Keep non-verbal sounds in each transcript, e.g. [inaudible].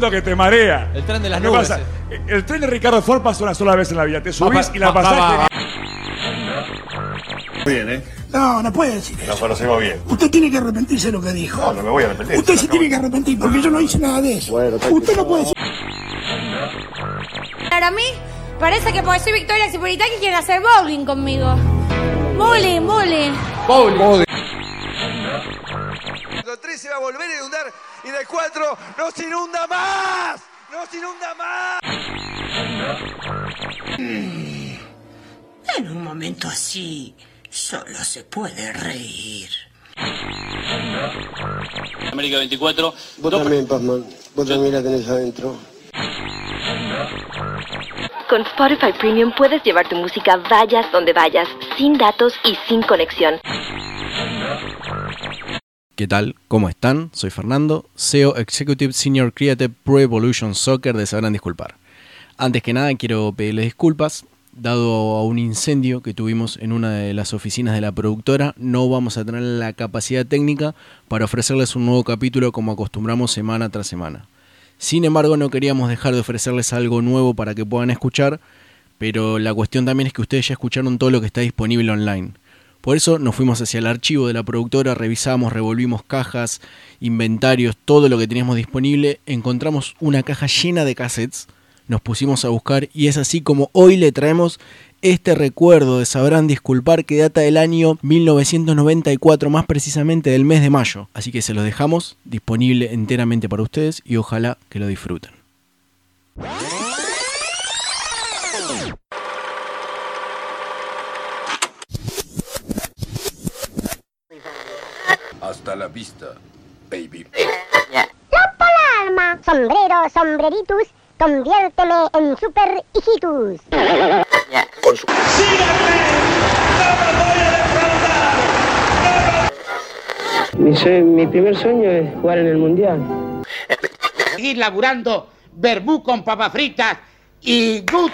que te marea. El tren de las ¿Qué nubes. pasa? eh. El tren de Ricardo Ford pasa una sola vez en la vida. Te subís y la va, pasás. va, va. Bien, ¿eh? No, no puede decir Nos eso. conocemos bien. Usted tiene que arrepentirse de lo que dijo. No, no me voy a arrepentir. Usted se tiene que arrepentir porque yo no hice nada de eso. Usted no puede decir. Para mí, parece que por ser Victoria Cipolitaki quieren hacer bowling conmigo. Bowling, bowling. El 3 se va a volver a inundar y del 4 no se inunda más. No se inunda más. En un momento así, solo se puede reír. América 24. Vos también, Pazman. Vos también la tenés adentro. Con Spotify Premium puedes llevar tu música vayas donde vayas, sin datos y sin conexión. ¿Qué tal? ¿Cómo están? Soy Fernando, CEO Executive Senior Creative Pro Evolution Soccer de Disculpar. Antes que nada quiero pedirles disculpas. Dado a un incendio que tuvimos en una de las oficinas de la productora, no vamos a tener la capacidad técnica para ofrecerles un nuevo capítulo como acostumbramos semana tras semana. Sin embargo, no queríamos dejar de ofrecerles algo nuevo para que puedan escuchar, pero la cuestión también es que ustedes ya escucharon todo lo que está disponible online. Por eso nos fuimos hacia el archivo de la productora, revisamos, revolvimos cajas, inventarios, todo lo que teníamos disponible, encontramos una caja llena de cassettes, nos pusimos a buscar y es así como hoy le traemos este recuerdo de Sabrán Disculpar que data del año 1994, más precisamente del mes de mayo. Así que se los dejamos disponible enteramente para ustedes y ojalá que lo disfruten. Hasta la vista, baby. Alma, sombrero, sombreritus, conviérteme en super hijitus. Con su... Mi, mi primer sueño es jugar en el Mundial. Seguir laburando verbú con papas fritas y good.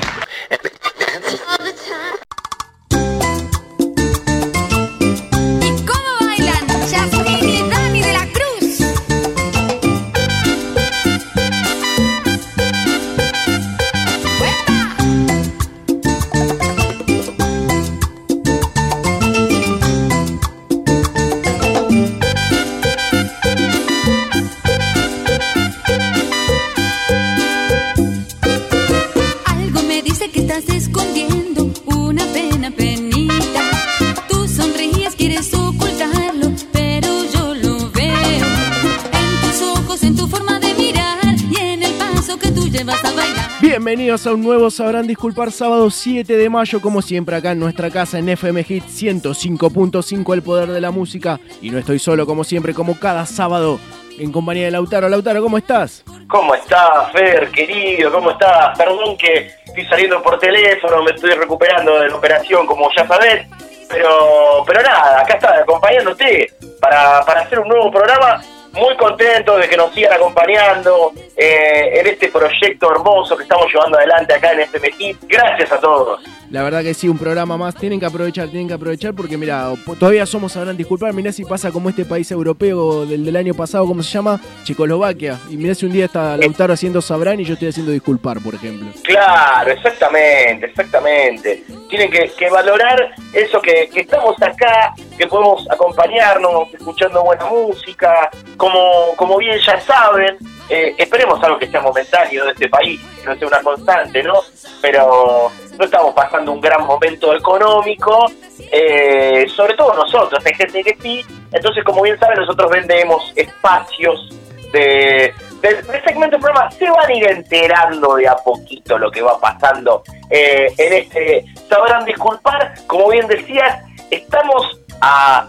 Bienvenidos a un nuevo Sabrán Disculpar sábado 7 de mayo, como siempre acá en nuestra casa en FM Hit 105.5 El Poder de la Música. Y no estoy solo como siempre, como cada sábado, en compañía de Lautaro. Lautaro, ¿cómo estás? ¿Cómo estás, Fer, querido? ¿Cómo estás? Perdón que estoy saliendo por teléfono, me estoy recuperando de la operación, como ya sabés. Pero, pero nada, acá está, acompañándote para, para hacer un nuevo programa. Muy contento de que nos sigan acompañando eh, en este proyecto hermoso que estamos llevando adelante acá en Hit. Gracias a todos. La verdad que sí, un programa más. Tienen que aprovechar, tienen que aprovechar porque, mira, todavía somos, sabrán disculpar. Mirá si pasa como este país europeo del, del año pasado, ¿cómo se llama? Checoslovaquia. Y mirá si un día está Lautaro haciendo sabrán y yo estoy haciendo disculpar, por ejemplo. Claro, exactamente, exactamente. Tienen que, que valorar eso que, que estamos acá, que podemos acompañarnos escuchando buena música, como, como bien ya saben, eh, esperemos algo que sea momentáneo de este país, que no sea una constante, ¿no? Pero no estamos pasando un gran momento económico, eh, sobre todo nosotros, hay gente que sí, entonces como bien saben nosotros vendemos espacios de, de, de segmento del programa se van a ir enterando de a poquito lo que va pasando eh, en este sabrán disculpar como bien decías estamos a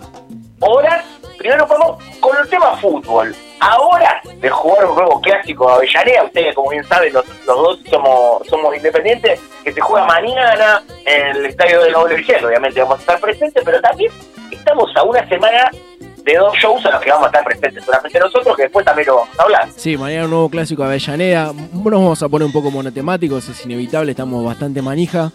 horas primero vamos con el tema fútbol a horas de jugar un nuevo clásico de Avellaneda ustedes como bien saben los, los dos somos somos independientes que se juega mañana en el estadio de la WG obviamente vamos a estar presentes pero también estamos a una semana de dos shows a los que vamos a estar presentes solamente nosotros, que después también lo vamos a hablar. Sí, mañana un nuevo clásico Avellaneda. Nos vamos a poner un poco monotemáticos, es inevitable, estamos bastante manija.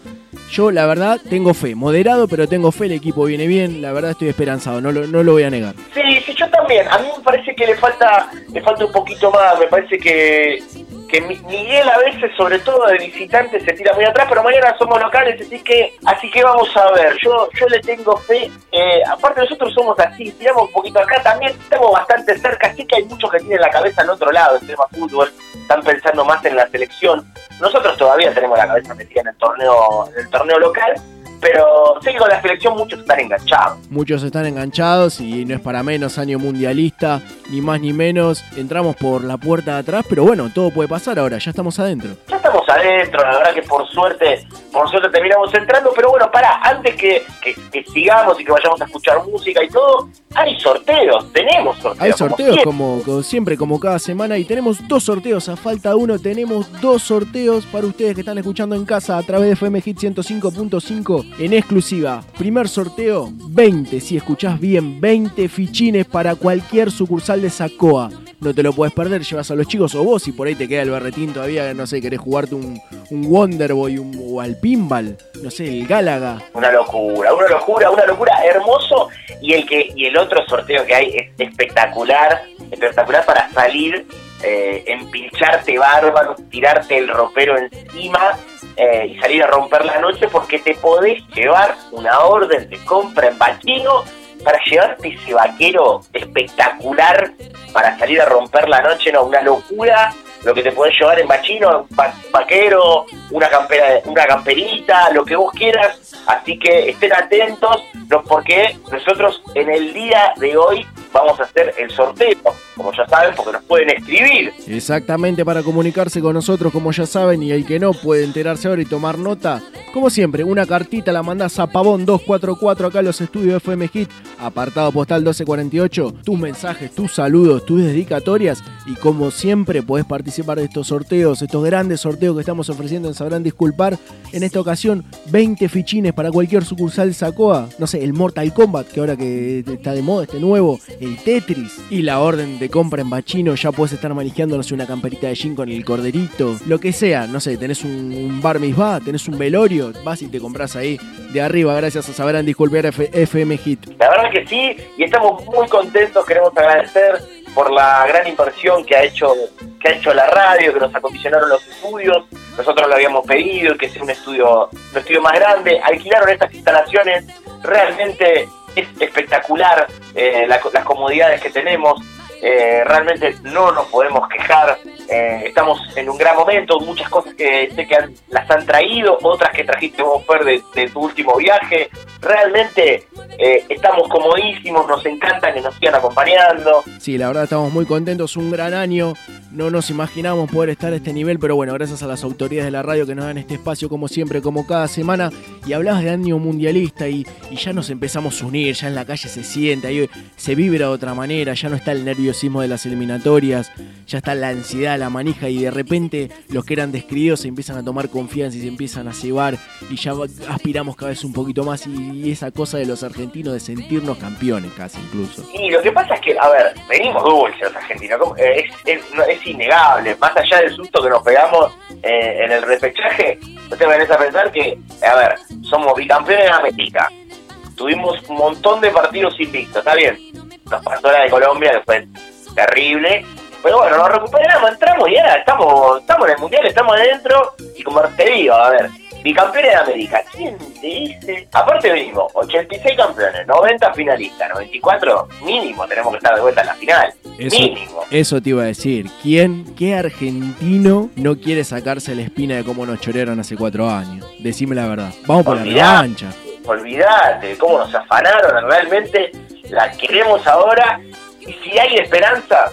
Yo, la verdad, tengo fe. Moderado, pero tengo fe, el equipo viene bien. La verdad, estoy esperanzado, no lo, no lo voy a negar. Sí, sí, yo también. A mí me parece que le falta, le falta un poquito más. Me parece que que Mi- Miguel a veces, sobre todo de visitante, se tira muy atrás, pero mañana somos locales, así que así que vamos a ver. Yo yo le tengo fe. Eh, aparte nosotros somos así, tiramos un poquito acá también, estamos bastante cerca, así que hay muchos que tienen la cabeza en otro lado, el tema fútbol, están pensando más en la selección. Nosotros todavía tenemos la cabeza metida en el torneo, en el torneo local, pero sé que con la selección muchos están enganchados. Muchos están enganchados y no es para menos año mundialista, ni más ni menos. Entramos por la puerta de atrás, pero bueno, todo puede pasar ahora, ya estamos adentro. Ya estamos adentro, la verdad que por suerte, por suerte terminamos entrando, pero bueno, para, antes que, que- que sigamos y que vayamos a escuchar música y todo, hay sorteos, tenemos sorteos. Hay sorteos como, como siempre, como cada semana, y tenemos dos sorteos. A falta de uno, tenemos dos sorteos para ustedes que están escuchando en casa a través de FM Hit 105.5 en exclusiva. Primer sorteo, 20, si escuchás bien, 20 fichines para cualquier sucursal de Sacoa. No te lo puedes perder, llevas a los chicos o vos, si por ahí te queda el berretín todavía, no sé, querés jugarte un, un Wonderboy un- o al pinball, no sé, el Gálaga. Una locura, una locura, una locura, hermoso. Y el que y el otro sorteo que hay es espectacular, espectacular para salir, eh, empilcharte bárbaro, tirarte el ropero encima eh, y salir a romper la noche porque te podés llevar una orden de compra en Bachino para llevarte ese vaquero espectacular para salir a romper la noche, no, una locura lo que te podés llevar en bachino, un va- vaquero, una campera, una camperita, lo que vos quieras. Así que estén atentos, porque nosotros en el día de hoy vamos a hacer el sorteo, como ya saben, porque nos pueden escribir. Exactamente para comunicarse con nosotros, como ya saben, y el que no puede enterarse ahora y tomar nota. Como siempre, una cartita la mandás a Pavón 244 acá en los estudios de FM Hit, apartado postal 1248, tus mensajes, tus saludos, tus dedicatorias y como siempre podés participar de estos sorteos, estos grandes sorteos que estamos ofreciendo en Sabrán Disculpar. En esta ocasión, 20 fichines para cualquier sucursal Sacoa, no sé, el Mortal Kombat, que ahora que está de moda, este nuevo, el Tetris y la orden de compra en bachino, ya puedes estar manejando, no sé, una camperita de jean con el corderito, lo que sea, no sé, tenés un, un bar mitzvah, tenés un velorio, vas y te compras ahí de arriba, gracias a Sabrán Disculpar F- FM Hit. La verdad que sí, y estamos muy contentos, queremos agradecer por la gran inversión que ha hecho que ha hecho la radio, que nos acondicionaron los estudios, nosotros lo habíamos pedido, que sea un estudio, un estudio más grande, alquilaron estas instalaciones, realmente es espectacular eh, la- las comodidades que tenemos, eh, realmente no nos podemos quejar, eh, estamos en un gran momento, muchas cosas que sé que las han traído, otras que trajiste vos, Fer, de, tu último viaje, realmente eh, estamos comodísimos, nos encanta que nos sigan acompañando, Sí, la verdad estamos muy contentos, un gran año, no nos imaginamos poder estar a este nivel, pero bueno, gracias a las autoridades de la radio que nos dan este espacio como siempre, como cada semana, y hablabas de año mundialista y, y ya nos empezamos a unir, ya en la calle se siente, ahí se vibra de otra manera, ya no está el nerviosismo de las eliminatorias, ya está la ansiedad, la manija y de repente los que eran describidos se empiezan a tomar confianza y se empiezan a cebar y ya aspiramos cada vez un poquito más y, esa cosa de los argentinos de sentirnos campeones casi incluso. Y lo que pasa es que, a ver, venimos dulces los argentinos. Eh, es, es, innegable, más allá del susto que nos pegamos eh, en el repechaje, ustedes venís a pensar que, a ver, somos bicampeones de América, tuvimos un montón de partidos invictos, está bien, nos pasó la de Colombia, que fue terrible, pero bueno, nos recuperamos, entramos y ya estamos, estamos en el Mundial, estamos adentro, y como te digo, a ver, bicampeones de América, ¿quién te dice? Aparte venimos, 86 campeones, 90 finalistas, 94 mínimo, tenemos que estar de vuelta en la final, Eso, mínimo. eso te iba a decir. ¿Quién, qué argentino no quiere sacarse la espina de cómo nos chorearon hace cuatro años? Decime la verdad. Vamos por la revancha. olvidate de cómo nos afanaron, realmente la queremos ahora y si hay esperanza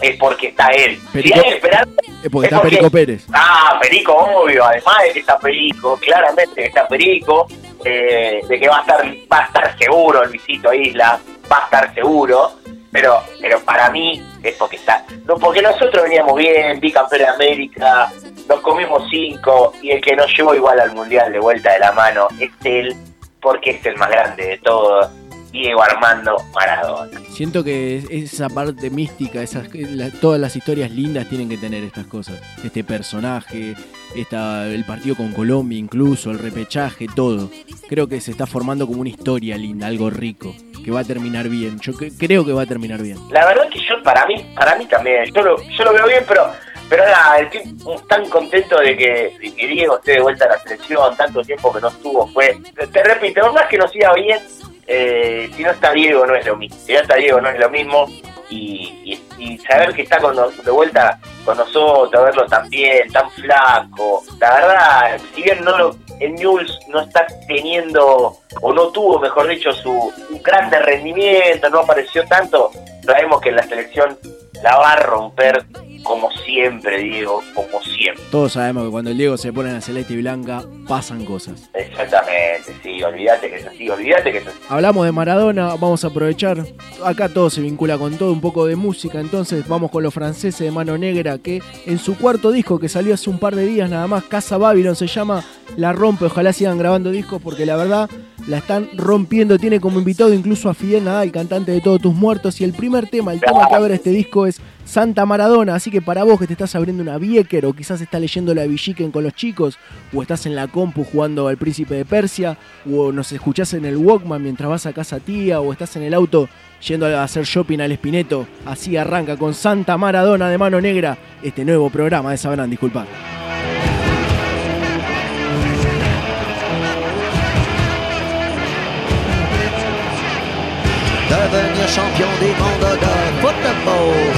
es porque está él. Perico- si hay esperanza Es porque es está Perico Pérez. Ah, Perico, obvio, además de que está Perico, claramente que está Perico, eh, de que va a estar va a estar seguro el visito Isla, va a estar seguro, pero pero para mí es porque está, no porque nosotros veníamos bien, bicampeón de América, nos comimos cinco y el que nos llevó igual al mundial de vuelta de la mano es él, porque es el más grande de todos, Diego Armando Maradona. Siento que es- esa parte mística, esas, la- todas las historias lindas tienen que tener estas cosas. Este personaje, esta, el partido con Colombia incluso, el repechaje, todo. Creo que se está formando como una historia linda, algo rico, que va a terminar bien. Yo cre- creo que va a terminar bien. La verdad que yo, para mí, para mí también, yo lo, yo lo veo bien, pero Pero nada, estoy tan contento de que, de que Diego esté de vuelta a la selección, tanto tiempo que no estuvo, fue, te repito, más que nos siga bien, eh, si no está Diego no es lo mismo, si no está Diego no es lo mismo, y, y- y saber que está con nos- de vuelta con nosotros, verlo tan bien, tan flaco, la verdad, si bien no lo, en Newell's no está teniendo, o no tuvo, mejor dicho, su un grande rendimiento, no apareció tanto, sabemos que la selección la va a romper como siempre, Diego, como siempre. Todos sabemos que cuando el Diego se pone en la celeste y blanca pasan cosas. Exactamente, sí, olvídate que es así, olvídate que es así. Hablamos de Maradona, vamos a aprovechar. Acá todo se vincula con todo, un poco de música. Entonces vamos con los franceses de Mano Negra, que en su cuarto disco que salió hace un par de días nada más, Casa Babylon se llama, la rompe. Ojalá sigan grabando discos porque la verdad la están rompiendo. Tiene como invitado incluso a Fidel Nadal, cantante de Todos Tus Muertos. Y el primer tema, el tema que abre este disco es Santa Maradona. Así que para vos que te estás abriendo una Bieker o quizás estás leyendo la Villiquen con los chicos, o estás en la compu jugando al Príncipe de Persia, o nos escuchás en el Walkman mientras vas a casa tía, o estás en el auto yendo a hacer shopping al Espineto. Así arranca con Santa Maradona de Mano Negra este nuevo programa de Sabrán Disculpar. Devenir champion de football.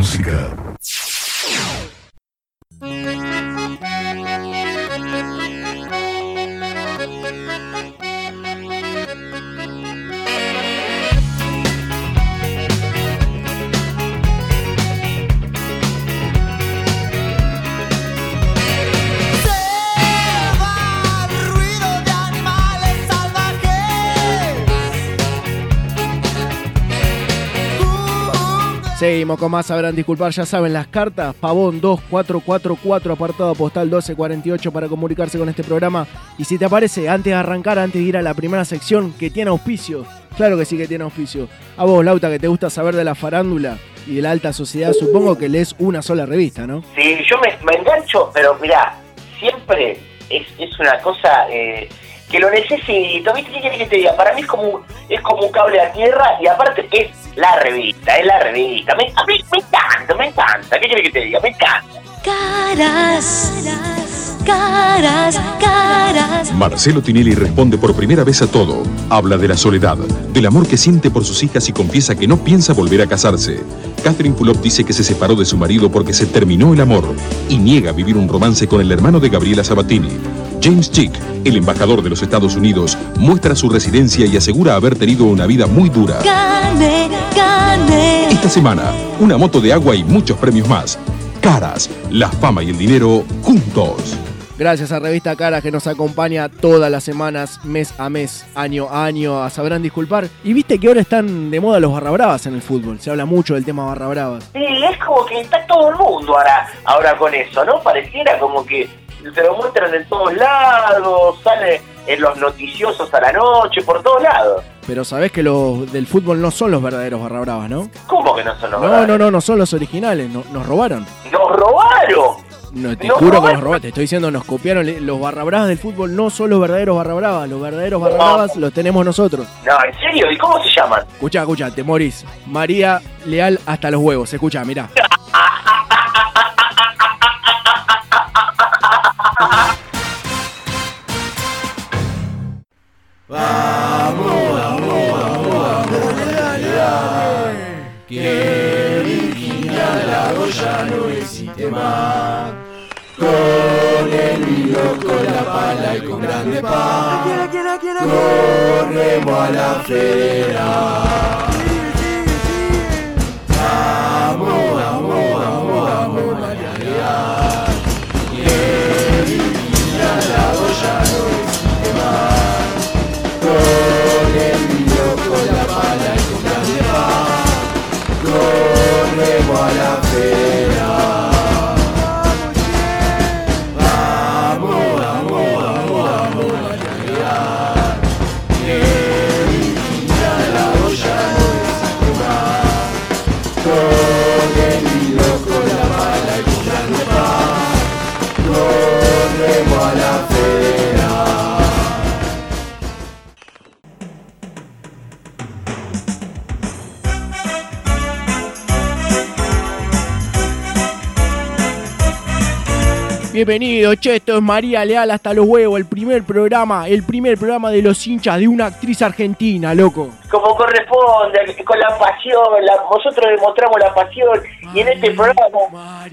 Música. Seguimos con más, sabrán disculpar, ya saben las cartas, Pavón 2444, apartado postal 1248 para comunicarse con este programa. Y si te parece, antes de arrancar, antes de ir a la primera sección, que tiene auspicio, claro que sí que tiene auspicio. A vos, Lauta, que te gusta saber de la farándula y de la alta sociedad, supongo que lees una sola revista, ¿no? Sí, yo me, me engancho, pero mirá, siempre es, es una cosa eh, que lo necesito. ¿Viste qué querés que te diga? Para mí es como, un- es como un cable a tierra y aparte es la revista, es la revista. Me, a mí me encanta, me encanta. ¿Qué querés que te diga? Me encanta. Caras, caras, caras. Marcelo Tinelli responde por primera vez a todo. Habla de la soledad, del amor que siente por sus hijas y confiesa que no piensa volver a casarse. Catherine Fulop dice que se separó de su marido porque se terminó el amor y niega vivir un romance con el hermano de Gabriela Sabatini. James Chick, el embajador de los Estados Unidos, muestra su residencia y asegura haber tenido una vida muy dura. Gane, gane. Esta semana, una moto de agua y muchos premios más. Caras, la fama y el dinero juntos. Gracias a Revista Caras que nos acompaña todas las semanas, mes a mes, año a año, a sabrán disculpar. Y viste que ahora están de moda los barra bravas en el fútbol. Se habla mucho del tema barra bravas. Sí, es como que está todo el mundo ahora, ahora con eso, ¿no? Pareciera como que te lo muestran en todos lados, sale en los noticiosos a la noche, por todos lados. Pero sabés que los del fútbol no son los verdaderos barra bravas, ¿no? ¿Cómo que no son los No, verdaderos? no, no, no son los originales, no- nos robaron. ¡Nos robaron! No, te Nos juro que nos robaron, te estoy diciendo, nos copiaron. Los barra bravas del fútbol no son los verdaderos barra bravas, los verdaderos barra No. bravas los tenemos nosotros. No, ¿en serio? ¿Y cómo se llaman? Escucha, escucha, te morís. María Leal hasta los huevos, escucha, mirá. [laughs] Que Virginia Lago ya no existe más. Con el hilo, con la pala y con grande paz. Corremos a la federal. Bienvenido, che, esto es María Leal hasta los huevos, el primer programa, el primer programa de los hinchas de una actriz argentina, loco. Como corresponde, con la pasión, la- nosotros demostramos la pasión y en este programa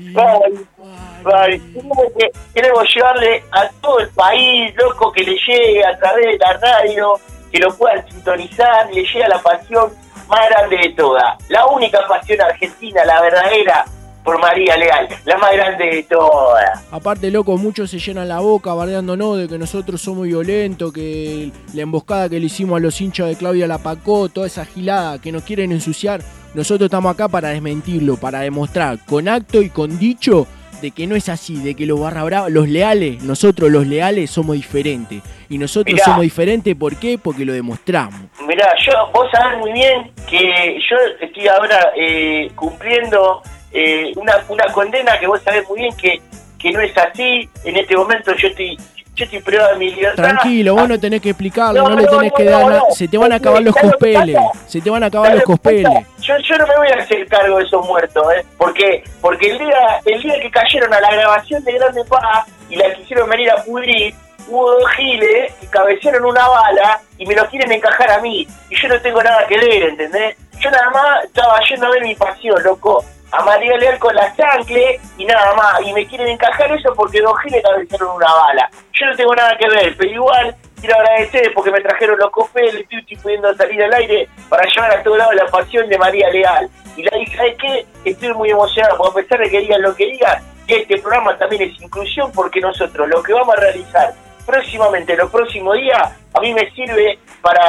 queremos llevarle a todo el país, loco, que le llegue a través de la radio, que lo puedan sintonizar, le llega la pasión más grande de todas. La única pasión argentina, la verdadera, por María Leal, la más grande de todas. Aparte, loco, muchos se llenan la boca bardeándonos de que nosotros somos violentos, que la emboscada que le hicimos a los hinchas de Claudia Lapacó, toda esa gilada que nos quieren ensuciar. Nosotros estamos acá para desmentirlo, para demostrar con acto y con dicho de que no es así, de que los barra brava, los leales, nosotros los leales somos diferentes. Y nosotros Mirá. somos diferentes, ¿por qué? Porque lo demostramos. Mirá, yo, vos sabés muy bien que yo estoy ahora eh, cumpliendo eh, una, una condena que vos sabés muy bien que, que no es así. En este momento yo estoy, yo estoy privado de mi libertad. Tranquilo, vos no tenés que explicarlo, no, No, le tenés no, que dar nada. no. Se te van a acabar los ¿Sabes lo que cospeles, se te van a acabar ¿Sabes los cospeles. Yo, yo no me voy a hacer cargo de esos muertos, ¿eh? Porque, porque el día el día que cayeron a la grabación de Grande Paz y la quisieron venir a pudrir, hubo dos giles que cabecearon una bala y me lo quieren encajar a mí. Y yo no tengo nada que ver, ¿entendés? Yo nada más estaba yendo a ver mi pasión, loco. A María Leal con la chancle y nada más. Y me quieren encajar eso porque dos giles cabecearon una bala. Yo no tengo nada que ver, pero igual quiero agradecer porque me trajeron los copeles, estoy, estoy pudiendo salir al aire para llevar a todo lado la pasión de María Leal. Y la dije, ¿sabes qué? Estoy muy emocionado, porque a pesar de que digan lo que digan, que este programa también es inclusión, porque nosotros lo que vamos a realizar próximamente, los próximos días, a mí me sirve para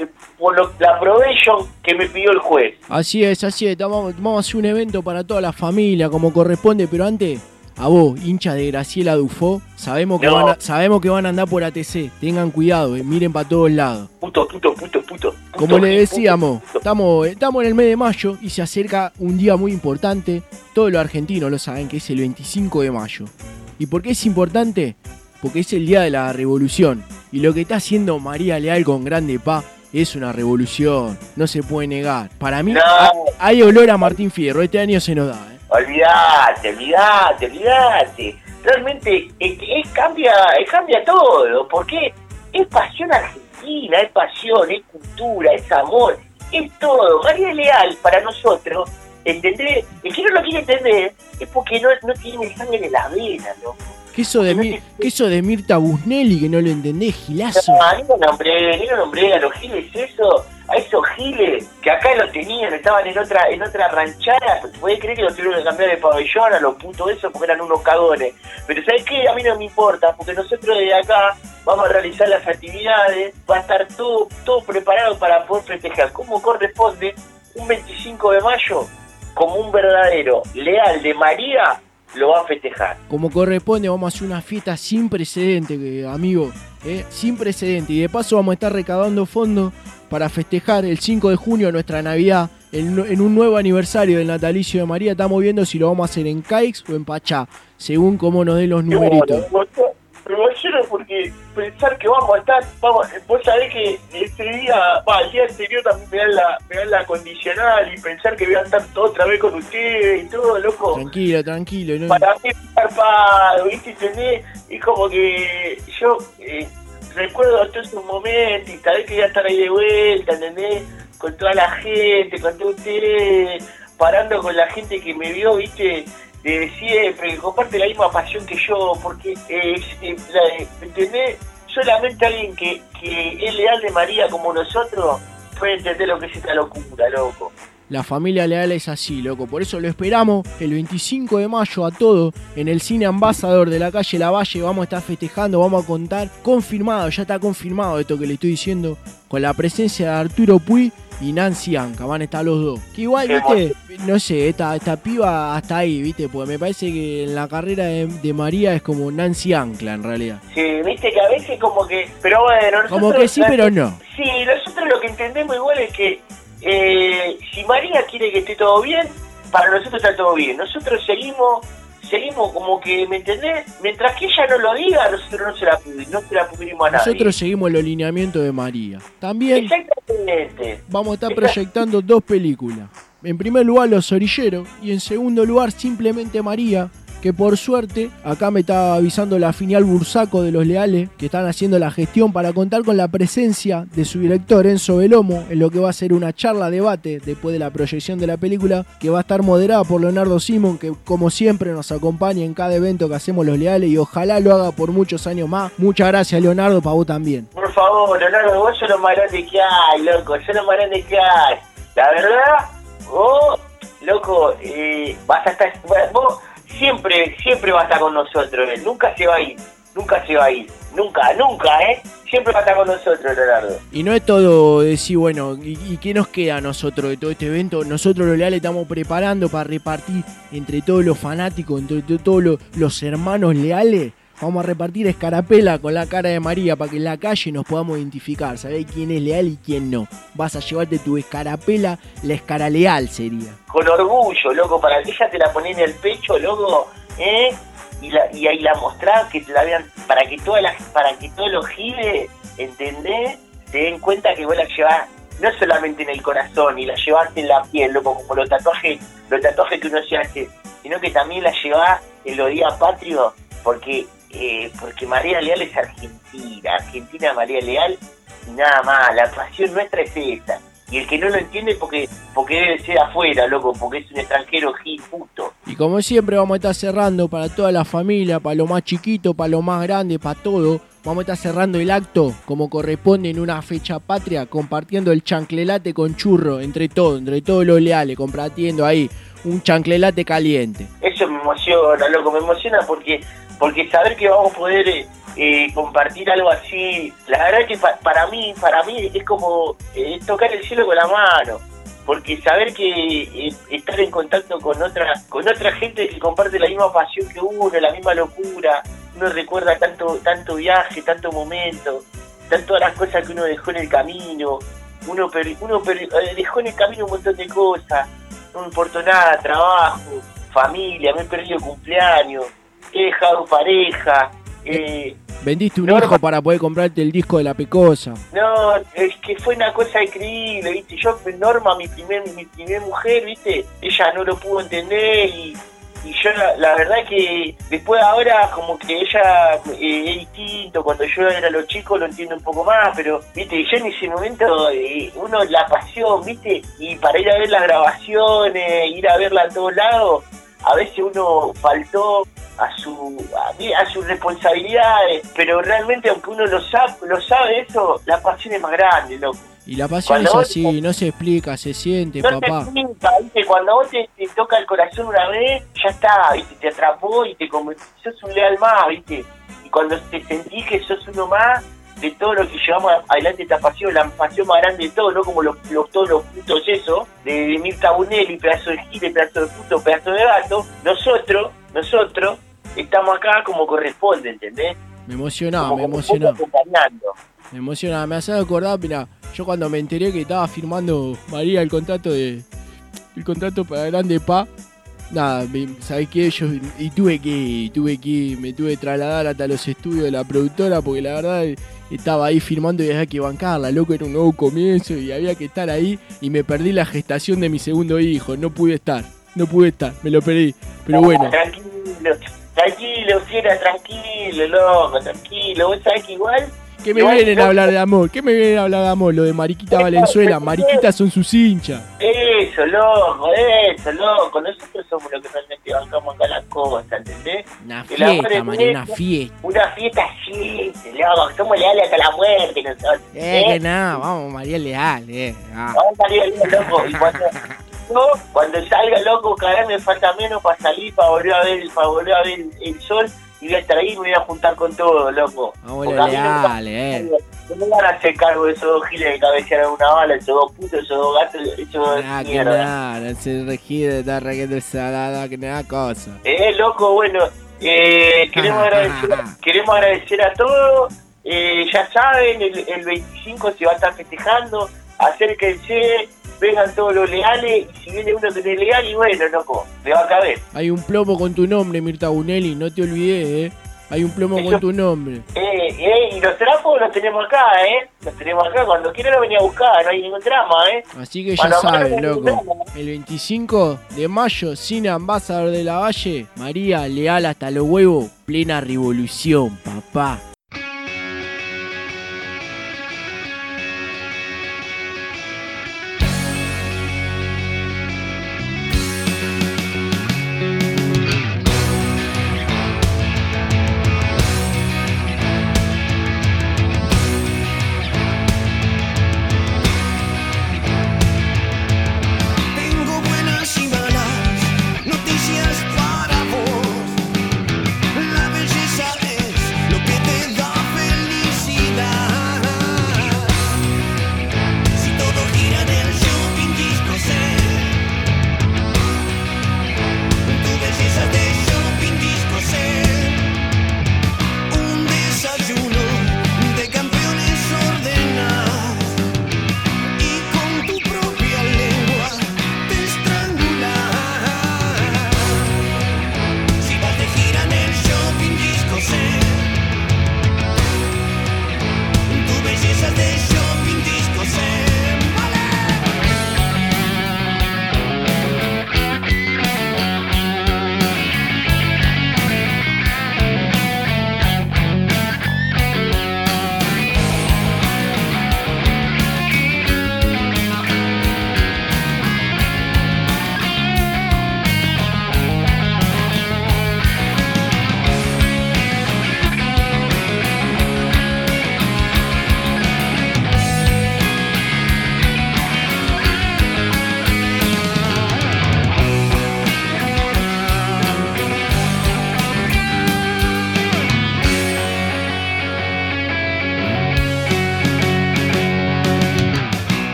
eh, por lo- la probation que me pidió el juez. Así es, así es. Vamos, vamos a hacer un evento para toda la familia, como corresponde, pero antes, a vos, hincha de Graciela Dufo, sabemos que, No. van a, sabemos que van a andar por ATC. Tengan cuidado, eh, miren para todos lados. Puto, puto, puto, puto. Como le decíamos, estamos, estamos en el mes de mayo y se acerca un día muy importante. Todos los argentinos lo saben que es el 25 de mayo. ¿Y por qué es importante? Porque es el día de la revolución. Y lo que está haciendo María Leal con Grande Pa es una revolución. No se puede negar. Para mí, No. hay olor a Martín Fierro. Este año se nos da. ¿eh? Olvídate, olvídate, olvídate. Realmente es, que es cambia, es cambia todo. porque Es pasión argentina, es pasión, es cultura, es amor, es todo. María Leal para nosotros, ¿entendés? El que no lo quiere entender es porque no, no tiene sangre en la vena, ¿no? ¿Qué eso de, Mir- [laughs] qué eso de Mirta Busnelli que no lo entendés, gilazo? No, ni lo nombré, ni lo nombré a los giles eso, a esos giles que acá lo tenían, estaban en otra en otra ranchada, puedes creer que lo tuvieron que cambiar de pabellón a los putos esos porque eran unos cagones. Pero ¿sabes qué? A mí no me importa, porque nosotros desde acá vamos a realizar las actividades, va a estar todo, todo preparado para poder festejar. como corresponde un 25 de mayo? Como un verdadero leal de María, lo va a festejar. Como corresponde, vamos a hacer una fiesta sin precedente, amigo. ¿eh? Sin precedente. Y de paso vamos a estar recaudando fondos para festejar el 5 de junio nuestra Navidad. En, en un nuevo aniversario del natalicio de María. Estamos viendo si lo vamos a hacer en Caix o en Pachá. Según cómo nos den los numeritos. Bueno, me emociona porque pensar que vamos a estar, vamos, vos sabés que ese día, va, el día anterior también me dan la, me dan la condicional y pensar que voy a estar todo otra vez con ustedes y todo, loco. Tranquilo, tranquilo. ¿no? Para mí es ¿viste? ¿Entendés? Es como que yo eh, recuerdo todos esos momentos y tal vez quería estar ahí de vuelta, ¿entendés? Con toda la gente, con todos ustedes, parando con la gente que me vio, ¿viste? De siempre, comparte la misma pasión que yo, porque, ¿entendés? Solamente alguien que, que es leal de María como nosotros puede entender lo que es esta locura, loco. La familia Leal es así, loco. Por eso lo esperamos el 25 de mayo a todo en el cine ambasador de la calle La Valle. Vamos a estar festejando, vamos a contar. Confirmado, ya está confirmado esto que le estoy diciendo. Con la presencia de Arturo Puy y Nancy Anca. Van a estar los dos. Que igual, viste, no sé, esta, esta piba hasta ahí, viste. Porque me parece que en la carrera de, de María es como Nancy Ancla en realidad. Sí, viste que a veces como que... Pero bueno, Como nosotros- que sí, pero no. Sí, nosotros lo que entendemos igual es que eh, si María quiere que esté todo bien, para nosotros está todo bien. Nosotros seguimos seguimos como que, ¿me entendés? Mientras que ella no lo diga, nosotros no se la, no se la a nadie. Nosotros seguimos el alineamiento de María. También vamos a estar proyectando dos películas. En primer lugar, Los Orilleros. Y en segundo lugar, Simplemente María. Que por suerte, acá me está avisando la filial Bursaco de los Leales, que están haciendo la gestión para contar con la presencia de su director Enzo Belomo, en lo que va a ser una charla debate después de la proyección de la película, que va a estar moderada por Leonardo Simon, que como siempre nos acompaña en cada evento que hacemos los Leales y ojalá lo haga por muchos años más. Muchas gracias, Leonardo, para vos también. Por favor, Leonardo, vos sos lo más que hay, loco, sos lo más que hay. La verdad, vos, loco, eh, vas a estar, vos siempre, siempre vas a estar con nosotros, eh, nunca se va a ir, nunca se va a ir, nunca, nunca, ¿eh? Siempre va a estar con nosotros, Leonardo. Y no es todo decir, bueno, ¿y, qué nos queda a nosotros de todo este evento? Nosotros los leales estamos preparando para repartir entre todos los fanáticos, entre to- todos los, los hermanos leales. Vamos a repartir escarapela con la cara de María para que en la calle nos podamos identificar, saber quién es leal y quién no. Vas a llevarte tu escarapela, la escara leal sería. Con orgullo, loco, para que ella te la ponés en el pecho, loco, ¿eh? Y, la, y ahí la mostrás, que te la vean, para que todas las, para que todos los giles, ¿entendés? Se den cuenta que vos la llevás no solamente en el corazón y la llevás en la piel, loco, como los tatuajes, los tatuajes que uno se hace, sino que también la llevás en los días patrios, porque, eh, porque María Leal es argentina, Argentina María Leal y nada más, la pasión nuestra es esa. Y el que no lo entiende porque porque debe ser afuera, loco, porque es un extranjero gil puto. Y como siempre vamos a estar cerrando para toda la familia, para lo más chiquito, para lo más grande, para todo. Vamos a estar cerrando el acto como corresponde en una fecha patria, compartiendo el chanclelate con churro entre todos, entre todos los leales, compartiendo ahí un chanclelate caliente. Eso me emociona, loco, me emociona porque porque saber que vamos a poder eh, eh, compartir algo así, la verdad que pa- para mí, para mí es como eh, tocar el cielo con la mano, porque saber que estar en contacto con otra, con otra gente que comparte la misma pasión que uno, la misma locura, uno recuerda tanto, tanto viaje, tanto momento, están todas las cosas que uno dejó en el camino, uno, per- uno per- dejó en el camino un montón de cosas, no me importó nada, trabajo, familia, me he perdido cumpleaños, he dejado pareja, eh, Vendiste un No, hijo para poder comprarte el disco de la pecosa. no, es que fue una cosa increíble, viste, yo, Norma, mi primer, mi primer mujer, viste, ella no lo pudo entender y, y yo la, la verdad que después ahora como que ella eh, es distinto, cuando yo era los chicos lo entiendo un poco más, pero viste, yo en ese momento eh, uno la pasión, viste, y para ir a ver las grabaciones, ir a verla a todos lados, a veces uno faltó a su a, a sus responsabilidades, pero realmente aunque uno lo sabe, lo sabe eso, la pasión es más grande, loco. Y la pasión Cuando es así, no se explica, se siente, No papá. explica, ¿viste? Cuando vos te, te toca el corazón una vez, ya está, ¿viste? Te atrapó y te convirtió, sos un leal más, ¿viste? Y cuando te sentís que sos uno más de todo lo que llevamos adelante esta pasión, la pasión más grande de todo, ¿no? Como los, los- todos los putos eso, de, de Mirta Bunelli, pedazo de gire, pedazo de puto, pedazo de gato, nosotros, nosotros, estamos acá como corresponde, ¿entendés? Me emocionaba, Como me emocionaba. acompañando. Me emocionaba, me hace acordar, mira, yo cuando me enteré que estaba firmando María el contrato de. el contrato para Grande Pa, nada, ¿sabés qué? Yo, y tuve que, tuve que, me tuve que trasladar hasta los estudios de la productora porque la verdad estaba ahí firmando y había que bancarla, loco, era un nuevo comienzo y había que estar ahí y me perdí la gestación de mi segundo hijo, no pude estar, no pude estar, me lo perdí, pero bueno. Tranquilo, tranquilo, fiera, tranquilo, loco, tranquilo. Vos sabés que igual. ¿Qué me vienen a no- hablar de amor? ¿Qué me vienen a hablar de amor? Lo de Mariquita Valenzuela. Mariquitas son sus hinchas. Eso, loco, eso, loco. Nosotros somos los que realmente bancamos acá las cosas, ¿entendés? Una fiesta, es María, una fiesta. Una fiesta así, loco. Somos leales hasta la muerte nosotros. Eh, que nada, vamos, María Leal, eh. ah. Vamos a salir bien, loco. Y cuando, yo, cuando salga, loco, cada vez me falta menos para salir, para volver a ver, para volver a ver el, el sol. Y voy a estar ahí y me voy a juntar con todo, loco. Vamos, Porque los a mí no- leales, eh. No me van a hacer cargo de esos dos giles que cabecearon una bala, esos dos putos, esos dos gatos, esos dos Ah, que mierda. nada, no se regide, está reguete salada, que nada cosa. Eh, loco, bueno, eh, queremos, agradecer, queremos agradecer a todos. Eh, ya saben, el, el 25 se va a estar festejando. Acérquense, vengan todos los leales. Y si viene uno que no es leal, y bueno, loco, le va a caber. Hay un plomo con tu nombre, Mirta Bunelli, no te olvides, eh. Hay un plomo con tu nombre. Eh, eh, y los trapos los tenemos acá, ¿eh? Los tenemos acá. Cuando quiera lo venía a buscar, no hay ningún drama, ¿eh? Así que ya Cuando el loco. drama. El 25 de mayo, cine Ambassador de la Valle, María Leal hasta los huevos, plena revolución, papá.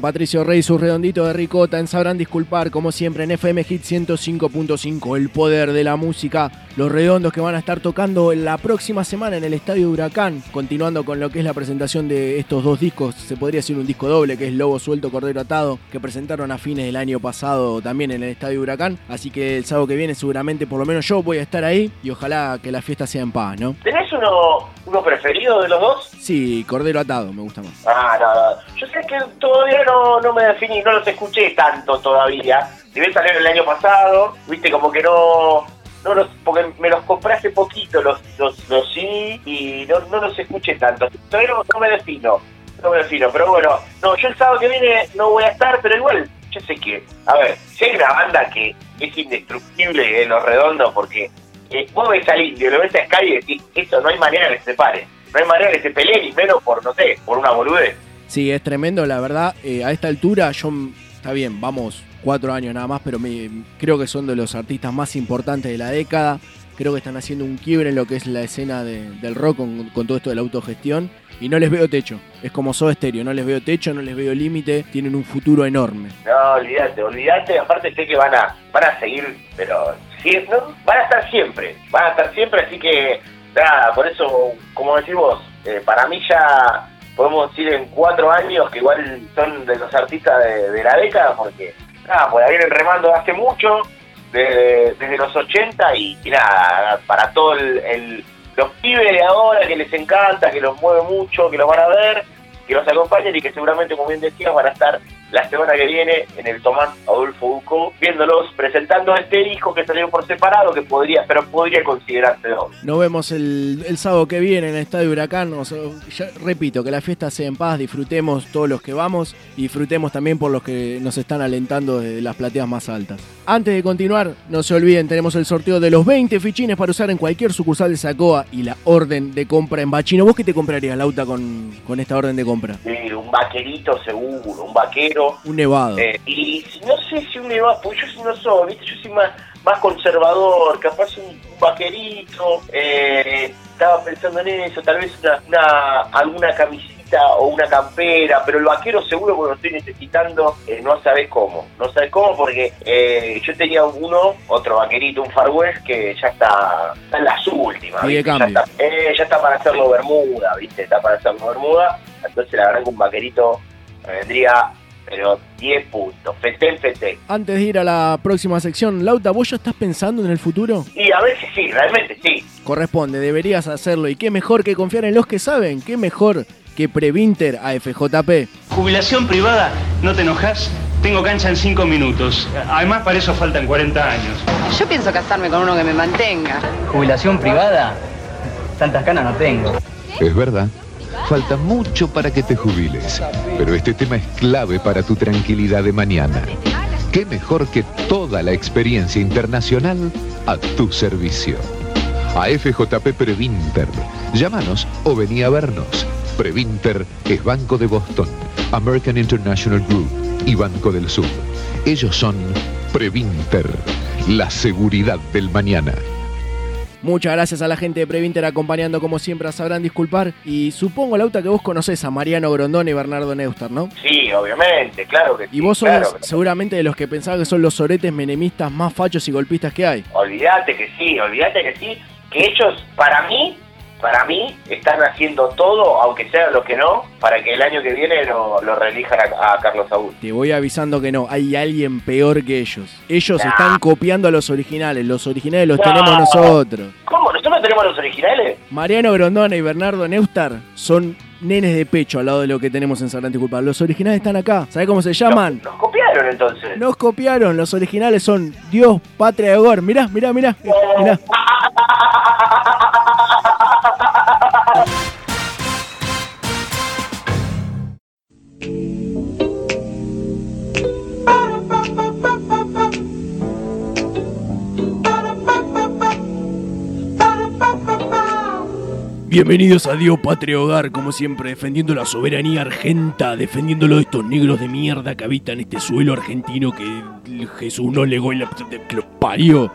Patricio Rey, su redondito de ricota en Sabrán Disculpar, como siempre en FM Hit 105.5, el poder de la música. Los redondos que van a estar tocando la próxima semana en el Estadio Huracán, continuando con lo que es la presentación de estos dos discos, se podría decir un disco doble, que es Lobo Suelto, Cordero Atado, que presentaron a fines del año pasado también en el Estadio Huracán. Así que el sábado que viene seguramente, por lo menos yo voy a estar ahí y ojalá que la fiesta sea en paz, ¿no? ¿Tenés uno, uno preferido de los dos? Sí, Cordero Atado, me gusta más. Ah, no, no. Yo sé que todavía no, no me definí, no los escuché tanto todavía. Si bien salieron el año pasado, viste, como que no... No los, porque me los compré hace poquito los, los, los sí y no, no los escuché tanto. Todavía no, me defino, no me defino. Pero bueno, no, yo el sábado que viene no voy a estar, pero igual, yo sé que, a ver, si hay una banda que es indestructible en los redondos porque eh, vos ves al indio, lo ves a Sky y decís, eso no hay manera que se pare. No hay manera que se peleen, y menos por, no sé, por una boludez. Sí, es tremendo, la verdad. eh, a esta altura, yo, está bien, vamos cuatro años nada más, pero me, creo que son de los artistas más importantes de la década. Creo que están haciendo un quiebre en lo que es la escena de- del rock con, todo esto de la autogestión. Y no les veo techo. Es como Soda Stereo, no les veo techo, no les veo límite. Tienen un futuro enorme. No, olvídate, olvídate. Aparte sé que van a, van a seguir, pero no, van a estar siempre. Van a estar siempre, así que nada, por eso, como decís vos, eh, para mí ya podemos decir en cuatro años que igual son de los artistas de la década, porque nada, pues la vienen remando hace mucho, de- desde los 80 y, y nada, para todo el, el- los pibes de ahora que les encanta, que los mueve mucho, que los van a ver, que los acompañen y que seguramente, como bien decías, van a estar la semana que viene en el Tomás Adolfo Buco, viéndolos, presentando este disco que salió por separado, que podría, pero podría considerarse dos. Nos vemos el, el sábado que viene en el Estadio Huracán. O sea, ya repito, que la fiesta sea en paz, disfrutemos todos los que vamos y disfrutemos también por los que nos están alentando desde las plateas más altas. Antes de continuar, no se olviden, tenemos el sorteo de los 20 fichines para usar en cualquier sucursal de Sacoa y la orden de compra en Bachino. ¿Vos qué te comprarías, Lauta, con, con esta orden de compra? Sí, un vaquerito seguro, un vaquero. Un nevado. Eh, y si- no sé si un nevado, porque yo sí no soy, ¿viste? yo soy más, más conservador, capaz un, un vaquerito. eh, estaba pensando en eso, tal vez una, una- alguna camisita o una campera, pero el vaquero seguro que lo estoy necesitando, eh, no sabes cómo. No sabes cómo porque eh, yo tenía uno, otro vaquerito, un Far West, que ya está, está en las últimas. Ya está, eh, ya está para hacerlo bermuda, ¿viste? Está para hacerlo bermuda. Entonces la verdad que un vaquerito vendría, pero 10 puntos. Fetén, fetén. Antes de ir a la próxima sección, Lauta, ¿vos ya estás pensando en el futuro? Y a veces sí, realmente sí. Corresponde, deberías hacerlo. Y qué mejor que confiar en los que saben, qué mejor que Previnter AFJP. Jubilación privada, no te enojas, tengo cancha en 5 minutos. Además, para eso faltan 40 años. Yo pienso casarme con uno que me mantenga. ¿Jubilación privada? Tantas canas no tengo. Es verdad. Falta mucho para que te jubiles, pero este tema es clave para tu tranquilidad de mañana. ¿Qué mejor que toda la experiencia internacional a tu servicio? AFJP Previnter. Llámanos o vení a vernos. Previnter es Banco de Boston, American International Group y Banco del Sur. Ellos son Previnter, la seguridad del mañana. Muchas gracias a la gente de Previnter acompañando como siempre, sabrán disculpar. Y supongo, Lauta, que vos conocés a Mariano Grondón y Bernardo Neustadt, ¿no? Sí, obviamente, claro que sí. Y vos sos claro seguramente de los que pensaban que son los soretes menemistas más fachos y golpistas que hay. Olvídate que sí, olvídate que sí. Que ellos, para mí, para mí, están haciendo todo, aunque sea lo que no, para que el año que viene lo, lo reelijan a, a Carlos Saúl. Te voy avisando que no, hay alguien peor que ellos. Ellos Nah. están copiando a los originales, los originales los tenemos nosotros. ¿Cómo? ¿Nosotros tenemos los originales? Mariano Grondona y Bernardo Neustadt son nenes de pecho al lado de lo que tenemos en Sagrante Culpa. Los originales están acá. ¿Sabés cómo se llaman? Nos copiaron entonces. Nos copiaron. Los originales son Dios, Patria y Hogar. Mirá, mirá, mirá. [laughs] mirá. Bienvenidos a Dios Patria Hogar, como siempre, defendiendo la soberanía argenta, defendiéndolo de estos negros de mierda que habitan este suelo argentino que Jesús no legó y la, que los parió.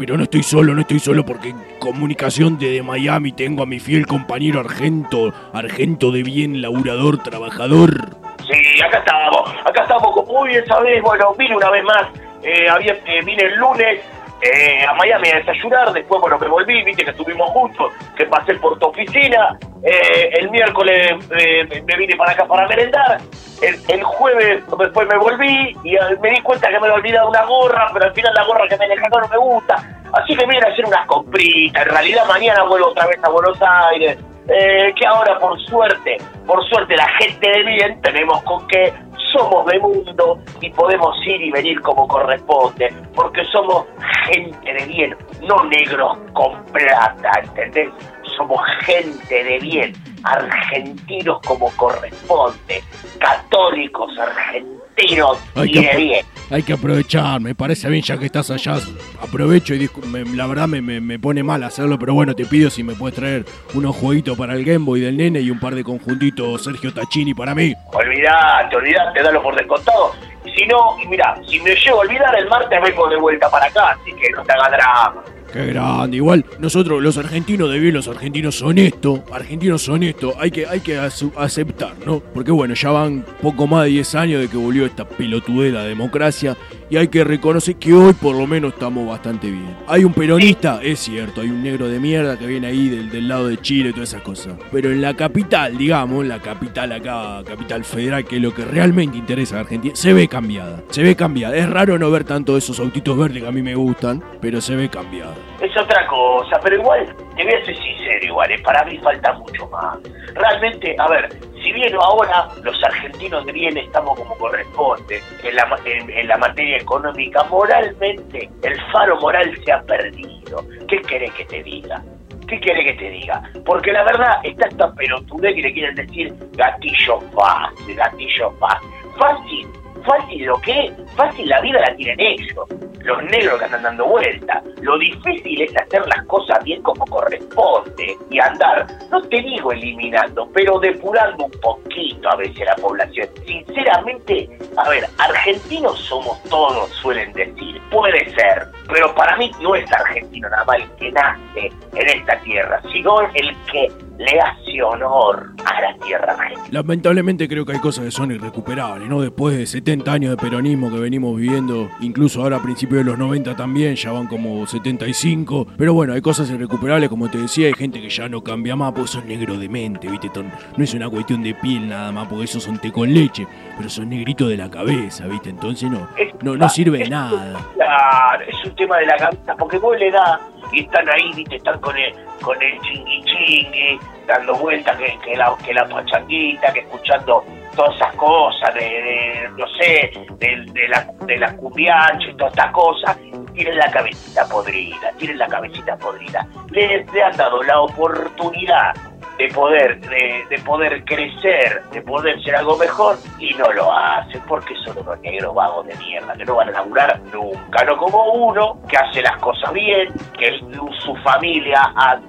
Pero no estoy solo, no estoy solo porque en comunicación desde Miami tengo a mi fiel compañero Argento, Argento de bien, laburador, trabajador. Sí, acá estamos, acá estamos, muy bien sabés, bueno, vine una vez más, eh, eh, vine el lunes eh, a Miami a desayunar, después, bueno, me volví, viste que estuvimos juntos, que pasé por tu oficina, eh, el miércoles eh, me- me vine para acá para merendar, el, jueves después me volví y eh, me di cuenta que me había olvidado una gorra, pero al final la gorra que me dejaron no me gusta, así que vine a hacer unas compritas, en realidad mañana vuelvo otra vez a Buenos Aires, eh, que ahora por suerte, por suerte la gente de bien tenemos con que somos de mundo y podemos ir y venir como corresponde, porque somos gente de bien, no negros con plata, ¿entendés? Somos gente de bien, argentinos como corresponde, católicos argentinos y de bien. Hay que aprovechar, me parece bien ya que estás allá. Aprovecho y me- la verdad me, me- me pone mal hacerlo, pero bueno, te pido si me puedes traer unos jueguitos para el Game Boy del nene y un par de conjuntitos Sergio Tachini para mí. Olvidate, olvidate, dalo por descontado. Si no, y mira, si me llego a olvidar el martes vengo de vuelta para acá, así que no te hagas. Qué grande, igual nosotros los argentinos de bien, los argentinos honestos, argentinos honestos, hay que, hay que ace- aceptar, ¿no? Porque bueno, ya van poco más de 10 años de que volvió esta pelotudera democracia y hay que reconocer que hoy por lo menos estamos bastante bien. Hay un peronista, es cierto, hay un negro de mierda que viene ahí del, del lado de Chile y todas esas cosas. Pero en la capital, digamos, la capital acá, capital federal, que es lo que realmente interesa a Argentina, se ve cambiada, se ve cambiada. Es raro no ver tanto esos autitos verdes que a mí me gustan, pero se ve cambiada. Es otra cosa, pero igual, te voy a ser sincero, igual, eh, para mí falta mucho más. Realmente, a ver, si bien ahora los argentinos de bien estamos como corresponde en la, en, en la materia económica, moralmente el faro moral se ha perdido. ¿Qué querés que te diga? ¿Qué querés que te diga? Porque la verdad está esta pelotudez que le quieren decir gatillo fácil, gatillo fácil. Fácil, fácil lo que fácil la vida la tienen ellos, los negros que andan dando vuelta. Lo difícil es hacer las cosas bien como corresponde y andar, no te digo eliminando, pero depurando un poquito a veces la población. Sinceramente, a ver, argentinos somos todos, suelen decir. Puede ser, pero para mí no es argentino nada más el que nace en esta tierra, sino el que le hace honor a la tierra argentina. Lamentablemente creo que hay cosas que son irrecuperables, ¿no? Después de 70 años de peronismo que venimos viviendo, incluso ahora a principios de los 90 también, ya van como 75. Pero bueno, hay cosas irrecuperables, como te decía, hay gente que ya no cambia más porque son negro de mente, ¿viste? No es una cuestión de piel nada más, porque esos son té con leche, pero son negritos de la cabeza, ¿viste? Entonces no, no, no sirve de nada. Claro, es un tema de la cabeza, porque vos le das y están ahí, viste, están con el, con el chingui chingui, dando vueltas que, la, que la pachanguita, que escuchando todas esas cosas, de, no sé, de, la, de la y todas estas cosas, tienen la cabecita podrida, tienen la cabecita podrida. Le, le han dado la oportunidad de poder, de, de poder crecer, de poder ser algo mejor, y no lo hacen porque son unos negros vagos de mierda, que no van a laburar nunca, no como uno que hace las cosas bien, que su familia ha-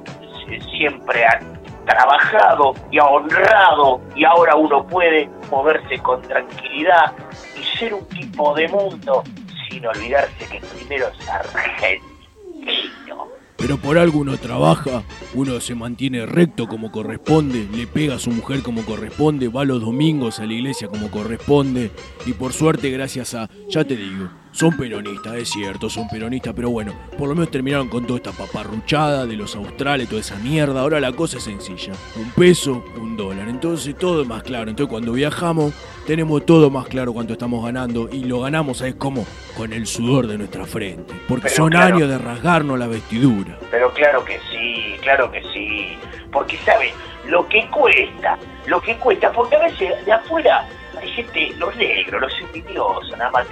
siempre ha trabajado y ha honrado, y ahora uno puede moverse con tranquilidad y ser un tipo de mundo sin olvidarse que primero es argentino. Pero por algo uno trabaja, uno se mantiene recto como corresponde, le pega a su mujer como corresponde, va los domingos a la iglesia como corresponde, y por suerte, gracias a, ya te digo, son peronistas, es cierto, son peronistas, pero bueno, por lo menos terminaron con toda esta paparruchada de los australes, toda esa mierda. Ahora la cosa es sencilla: un peso, un dólar. Entonces todo es más claro. Entonces cuando viajamos, tenemos todo más claro cuánto estamos ganando, y lo ganamos, ¿sabes cómo? Con el sudor de nuestra frente. Porque Pero son claro. años de rasgarnos la vestidura. Pero claro que sí, claro que sí. Porque, ¿saben? Lo que cuesta, lo que cuesta, porque a veces de afuera hay gente, los negros, los envidiosos, nada más.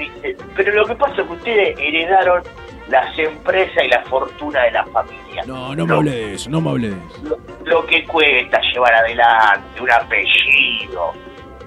Pero lo que pasa es que ustedes heredaron las empresas y la fortuna de la familia. No, no me hable de eso, no me hable de eso. Lo, lo que cuesta llevar adelante un apellido,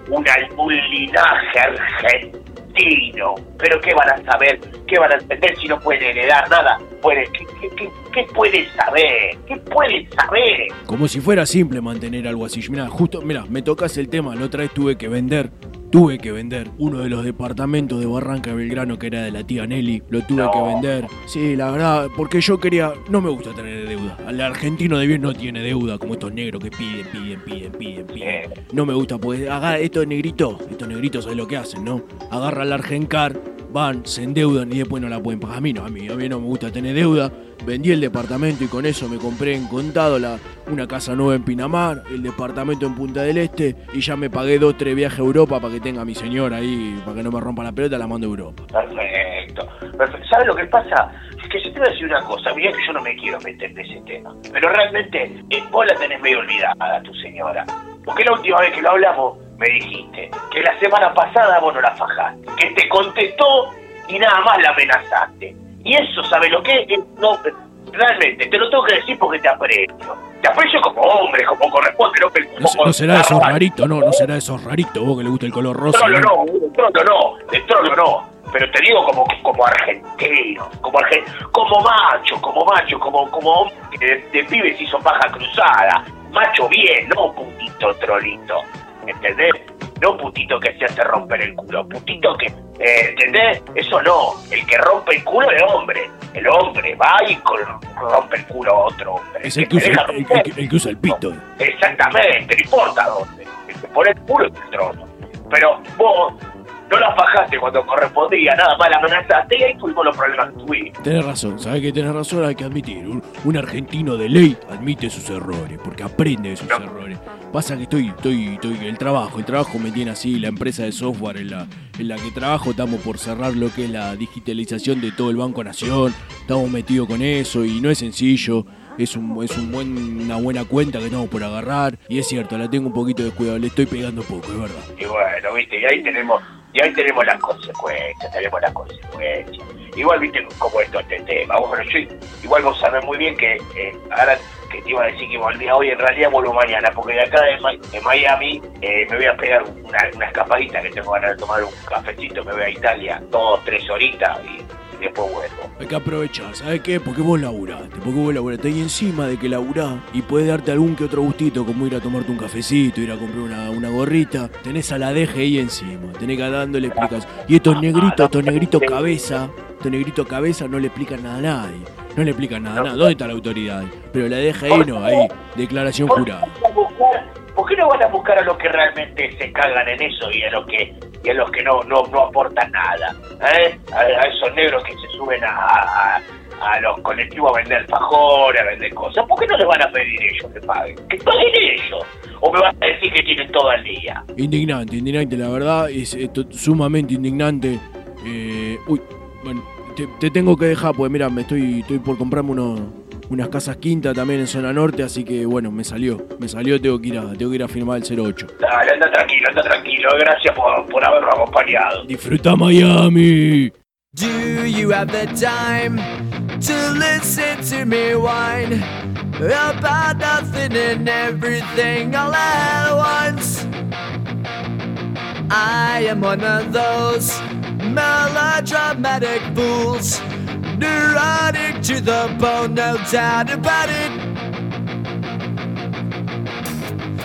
una, un linaje argentino. Pero ¿qué van a saber? ¿Qué van a entender si no pueden heredar nada? Puede, ¿qué, qué, qué, pueden saber? ¿Qué pueden saber? Como si fuera simple mantener algo así. Mira, justo, mira, me tocas el tema. La otra vez tuve que vender tuve que vender uno de los departamentos de Barranca Belgrano que era de la tía Nelly. Lo tuve que vender. Sí, la verdad, porque yo quería. No me gusta tener deuda. Al argentino de bien no tiene deuda, como estos negros que piden, piden, piden, piden, piden. No me gusta, pues agarra estos negritos. Estos negritos, ¿sabes lo que hacen, no? Agarra al Argencar, van, se endeudan y después no la pueden pagar. A mí no, a mí, a mí no me gusta tener deuda. Vendí el departamento y con eso me compré en contado una casa nueva en Pinamar, el departamento en Punta del Este y ya me pagué dos, tres viajes a Europa para que tenga a mi señora ahí, para que no me rompa la pelota, la mando a Europa. Perfecto. Perfecto. ¿Sabes lo que pasa? Es que yo te voy a decir una cosa, mirá que yo no me quiero meter en ese tema. Pero realmente eh, vos la tenés medio olvidada, tu señora. Porque la última vez que lo hablamos me dijiste que la semana pasada vos no la fajaste, que te contestó y nada más la amenazaste. Y eso, ¿sabes lo que es? No, realmente, te lo tengo que decir porque te aprecio. Te aprecio como hombre, como corresponde. No, que- No, como- no será esos raritos, no, no será esos raritos, vos que le gusta el color rosa. Trollo ¿no? no, de trollo no, de trollo no. Pero te digo como como argentino, como argen- como macho, como macho, como como hombre que de, de pibe se hizo paja cruzada. Macho bien, no putito trolito. ¿Entendés? No putito que se hace romper el culo, putito que, eh, ¿entendés? Eso no, el que rompe el culo es hombre. El hombre va y con- rompe el culo a otro hombre. Es el que, usa, el, el el que usa el pito. Exactamente, no importa dónde. El que pone el culo es el trono. Pero vos no la fajaste cuando correspondía, nada más la amenazaste y ahí tuvimos los problemas que tuvimos. Tenés razón, sabés que tenés razón, hay que admitir. Un, un argentino de ley admite sus errores, porque aprende de sus errores. Pasa que estoy, estoy, estoy, el trabajo, el trabajo me tiene así, la empresa de software en la, en la que trabajo, estamos por cerrar lo que es la digitalización de todo el Banco Nación, estamos metidos con eso y no es sencillo. Es, un, es un buen, una buena cuenta que estamos por agarrar. Y es cierto, la tengo un poquito descuidado, le estoy pegando poco, es verdad. Y bueno, viste, y ahí tenemos, y ahí tenemos las consecuencias, tenemos las consecuencias. Igual viste cómo es todo este tema. Bueno, yo igual vos sabés muy bien que eh, ahora que te iba a decir que volvía hoy, en realidad vuelvo mañana, porque de acá de, Ma- de Miami eh, me voy a pegar una, una escapadita que tengo ganas de tomar un cafecito, me voy a Italia, dos, tres horitas y, Hay que aprovechar, ¿sabes qué? Porque vos laburaste, porque vos laburaste. Y encima de que laburás y puedes darte algún que otro gustito, como ir a tomarte un cafecito, ir a comprar una, una gorrita, tenés a la DGI encima, tenés que dándole explicación. Y estos negritos, estos negritos cabeza, estos negritos cabeza no le explican nada a nadie. No le explican nada a nadie. ¿Dónde está la autoridad? Pero la DGI no, ahí, declaración jurada. ¿Por qué no van a buscar a los que realmente se cagan en eso y a los que y a los que no no, no aportan nada? ¿eh? A, esos negros que se suben a, a, los colectivos a vender alfajores, a vender cosas. ¿Por qué no les van a pedir ellos que paguen? Que paguen ellos. ¿O me vas a decir que tienen todo el día? Indignante, indignante, la verdad, es sumamente indignante. Eh, uy, bueno, te, te tengo que dejar, pues mira, me estoy, estoy por comprarme unos, unas casas quinta también en zona norte, así que bueno, me salió, me salió, tengo que ir a, tengo que ir a firmar el 08. Dale, anda tranquilo, anda tranquilo. Gracias por, por habernos acompañado. Disfruta Miami. Do you have the time to listen to me whine about nothing and everything all at once? I am one of those melodramatic fools, neurotic to the bone, no doubt about it.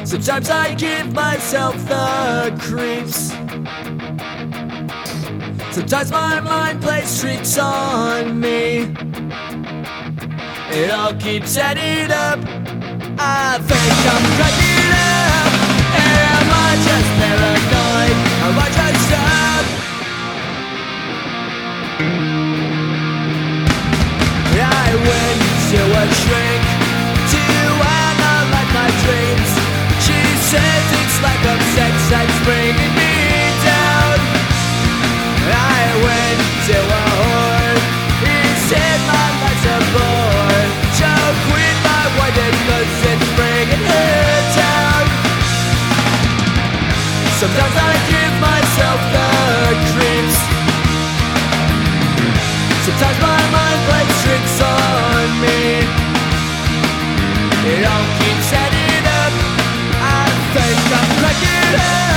Sometimes I give myself the creeps. Sometimes my mind plays tricks on me. It all keeps adding up. I think I'm cracking up. Am I just paranoid? To a shrink to analyze my dreams. She says it's that's bringing me down. I went to a whore. He said my life's a bore. Choke with my cause it's bringing down. Sometimes I Yeah!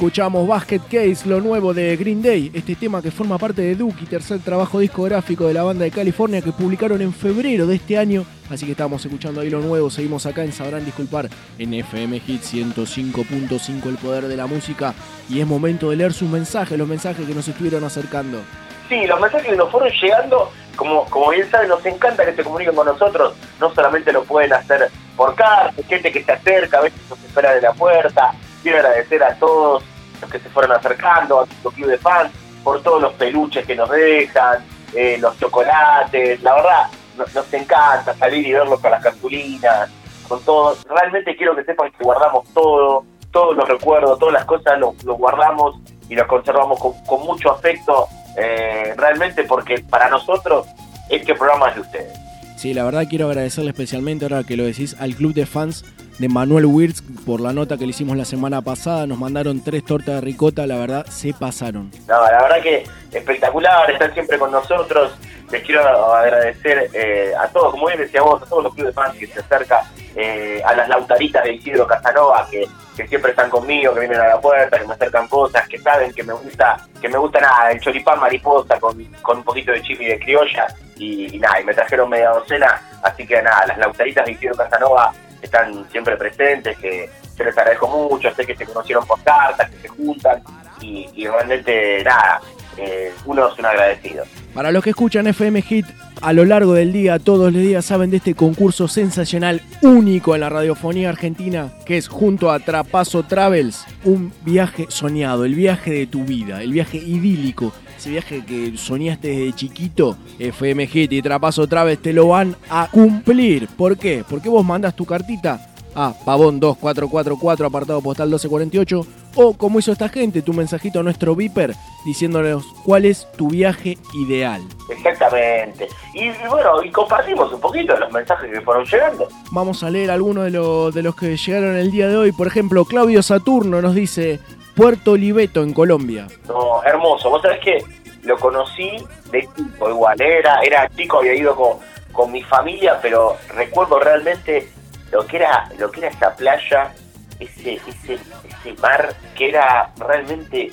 Escuchamos Basket Case, lo nuevo de Green Day, este tema que forma parte de Dookie, tercer trabajo discográfico de la banda de California que publicaron en febrero de este año. Así que estamos escuchando ahí lo nuevo, seguimos acá en Sabrán Disculpar en FM Hit 105.5 El Poder de la Música. Y es momento de leer sus mensajes, los mensajes que nos estuvieron acercando. Sí, los mensajes que nos fueron llegando, como, como bien saben, nos encanta que se comuniquen con nosotros. No solamente lo pueden hacer por carta, gente que se acerca, a veces nos espera de la puerta. Quiero agradecer a todos los que se fueron acercando, a nuestro club de fans, por todos los peluches que nos dejan, eh, los chocolates. La verdad, nos, encanta salir y verlos con las cartulinas, con todo. Realmente quiero que sepan que guardamos todo, todos los recuerdos, todas las cosas los, guardamos y los conservamos con, con mucho afecto eh, realmente porque para nosotros este programa es de ustedes. Sí, la verdad quiero agradecerle especialmente, ahora que lo decís, al club de fans de Manuel Wirtz por la nota que le hicimos la semana pasada. Nos mandaron tres tortas de ricota, la verdad se pasaron. No, la verdad que espectacular, están siempre con nosotros. Les quiero agradecer eh, a todos, como bien decía vos, a todos los clubes de fans que se acercan, eh, a las lautaritas de Isidro Casanova que, que siempre están conmigo, que vienen a la puerta, que me acercan cosas, que saben que me gusta, que me gusta nada, el choripán mariposa con, con un poquito de chimi de criolla y, y nada, y me trajeron media docena, así que nada, las lautaritas de Isidro Casanova están siempre presentes, que se les agradezco mucho, sé que se conocieron por cartas, que se juntan y, y realmente nada, eh, uno es un agradecido. Para los que escuchan FM Hit a lo largo del día, todos los días saben de este concurso sensacional único en la radiofonía argentina, que es junto a Trapazo Travels, un viaje soñado, el viaje de tu vida, el viaje idílico, ese viaje que soñaste desde chiquito, FM Hit y Trapazo Travels te lo van a cumplir. ¿Por qué? Porque vos mandas tu cartita a Pavón 2444, apartado postal 1248, o como hizo esta gente, tu mensajito a nuestro Viper diciéndonos cuál es tu viaje ideal. Exactamente. Y, y bueno, y compartimos un poquito los mensajes que fueron llegando. Vamos a leer algunos de, los de los que llegaron el día de hoy. Por ejemplo, Claudio Saturno nos dice Puerto Oliveto en Colombia. No, hermoso. Vos sabés que lo conocí de chico igual. Era, era chico, había ido con, con mi familia, pero recuerdo realmente lo que era, lo que era esa playa, ese, ese, ese mar que era realmente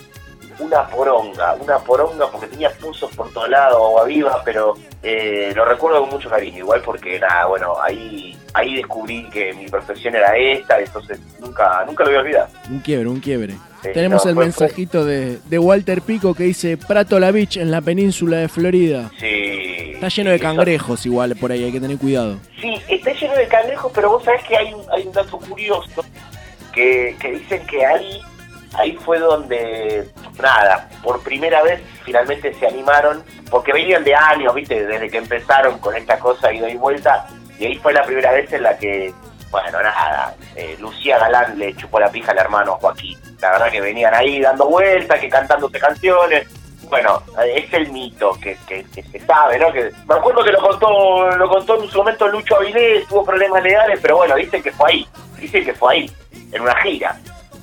una poronga, una poronga porque tenía pozos por todos lados, agua viva, pero eh, lo recuerdo con mucho cariño, igual porque nada, bueno, ahí ahí descubrí que mi profesión era esta, entonces nunca nunca lo voy a olvidar. Un quiebre, un quiebre. Sí, Tenemos no, el fue- mensajito de, de Walter Pico que dice Prato La Beach en la península de Florida. Sí. Está lleno de cangrejos igual por ahí, hay que tener cuidado. Sí, está lleno de cangrejos, pero vos sabés que hay un, hay un dato curioso que, que dicen que ahí, ahí fue donde, nada, por primera vez finalmente se animaron, porque venían de años, viste, desde que empezaron con esta cosa ida y vuelta, y ahí fue la primera vez en la que, bueno, nada, eh, Lucía Galán le chupó la pija al hermano Joaquín. La verdad que venían ahí dando vueltas, que cantándose canciones, bueno, es el mito que, que, que se sabe, ¿no? Que me acuerdo que lo contó, lo contó en su momento Lucho Avilés, tuvo problemas legales, pero bueno, dicen que fue ahí, dicen que fue ahí, en una gira.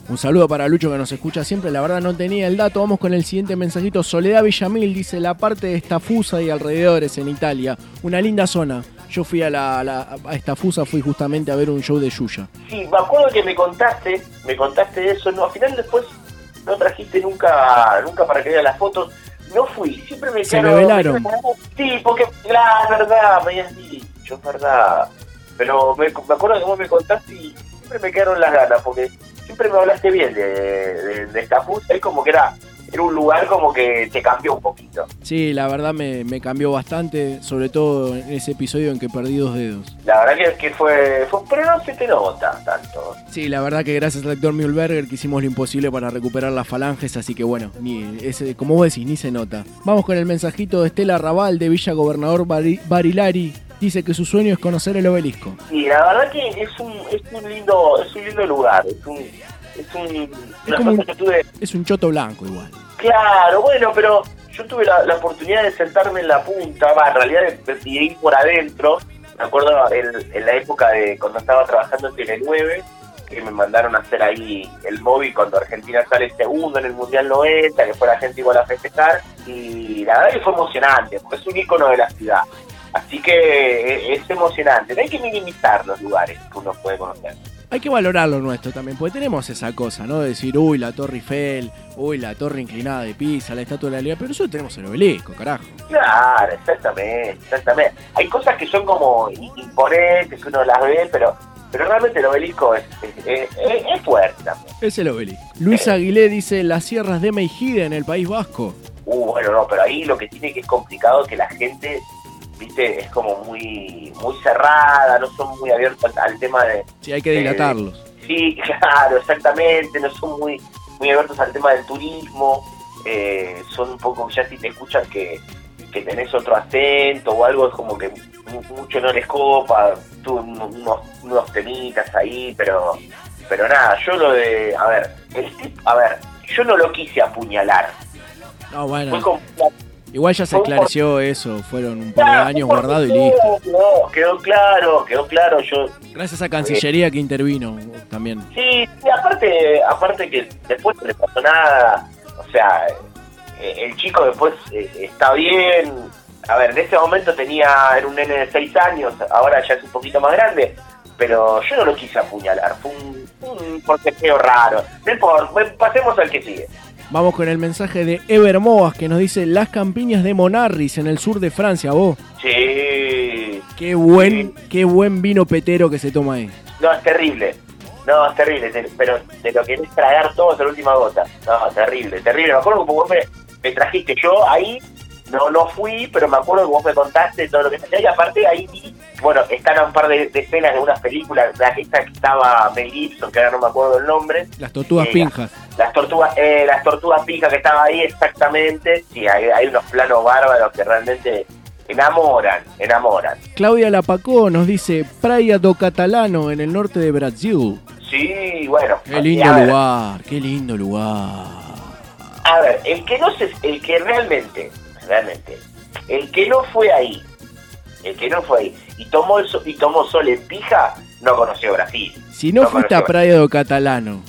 Un saludo para Lucho que nos escucha siempre, la verdad no tenía el dato. Vamos con el siguiente mensajito. Soledad Villamil dice la parte de Estafusa y alrededores en Italia. Una linda zona. Yo fui a, la, a la- a Estafusa, fui justamente a ver un show de Yuya. Sí, me acuerdo que me contaste, me contaste eso, no, al final después no trajiste nunca, nunca para que vea las fotos. No fui, siempre me Se quedaron- revelaron. Sí, porque, claro, verdad, me habías dicho, es verdad. Pero me, me acuerdo que vos me contaste y siempre me quedaron las ganas, porque siempre me hablaste bien de, de, de esta fusa, es como que era, era un lugar como que te cambió un poquito. Sí, la verdad me, me cambió bastante, sobre todo en ese episodio en que perdí dos dedos. La verdad que, que fue, fue, pero no se te nota tanto. Sí, la verdad que gracias al actor Mühlberger que hicimos lo imposible para recuperar las falanges, así que bueno, ni ese, como vos decís, ni se nota. Vamos con el mensajito de Estela Raval de Villa Gobernador Bari- Barilari. Dice que su sueño es conocer el obelisco. Sí, la verdad que es un, es un lindo, es un lindo lugar, es un, es un, como un- que tuve, Es un choto blanco igual. claro, bueno, pero yo tuve la, la oportunidad de sentarme en la punta, va, en realidad de, de ir por adentro, me acuerdo en, en la época de cuando estaba trabajando en Tele 9, que me mandaron a hacer ahí el móvil cuando Argentina sale segundo en el Mundial 90, que fue la gente igual a festejar, y la verdad que fue emocionante, porque es un ícono de la ciudad. Así que eh, es emocionante, no hay que minimizar los lugares que uno puede conocer. Hay que valorar lo nuestro también, porque tenemos esa cosa, ¿no? De decir, uy, la Torre Eiffel, uy, la Torre Inclinada de Pisa, la Estatua de la Libertad, pero nosotros tenemos el obelisco, carajo. Claro, exactamente, exactamente. Hay cosas que son como imponentes, que uno las ve, pero pero realmente el obelisco es, es, es- es- es fuerte también. Es el obelisco. Luis Aguilé dice, las sierras de Meijide en el País Vasco. Uh, bueno, no, pero ahí lo que tiene que es complicado que la gente, viste, es como muy muy cerrada, no son muy abiertos al, al tema de... Sí, hay que de- dilatarlos. Sí, [laughs] claro, exactamente, no son muy muy abiertos al tema del turismo, eh, son un poco, ya si te escuchan que, que tenés otro acento o algo, es como que mu- mucho no les copa, tuve unos, unos, unos temitas ahí, pero pero nada, yo lo de, a ver, el tip, a ver, yo no lo quise apuñalar, No, bueno. fue como Igual ya se esclareció eso, fueron un par de años guardado y listo. no, quedó claro, quedó claro, yo Gracias a Cancillería que intervino también. Sí, aparte, aparte que después no le pasó nada, o sea, eh, el chico después eh, está bien, a ver, en ese momento tenía, era un nene de 6 años, ahora ya es un poquito más grande, pero yo no lo quise apuñalar, fue un, un forcejeo raro. No importa, pasemos al que sigue. Vamos con el mensaje de Ever Moas que nos dice las campiñas de Monarris en el sur de Francia, vos. Sí, Qué buen, qué buen vino petero que se toma ahí. no, es terrible. No, es terrible, te- pero te lo querés tragar todo hasta la última gota. No, terrible, terrible. Me acuerdo que vos me, me trajiste, yo ahí no no fui, pero me acuerdo que vos me contaste todo lo que hacía y aparte ahí vi, bueno, están un par de, de escenas de unas películas, la que estaba Mel Gibson, que ahora no me acuerdo el nombre, Las tortugas Eh, pinjas. las tortugas, eh, las tortugas pijas que estaba ahí exactamente, sí, hay, hay unos planos bárbaros que realmente enamoran, enamoran. Claudia Lapacó nos dice Praia do Catalano en el norte de Brasil. Sí, bueno. Qué lindo ver, lugar, qué lindo lugar. A ver, el que no se, el que realmente, realmente, el que no fue ahí, el que no fue ahí y tomó el so- y tomó sol en pija, no conoció Brasil. Si no No fuiste a. Praia do Catalano,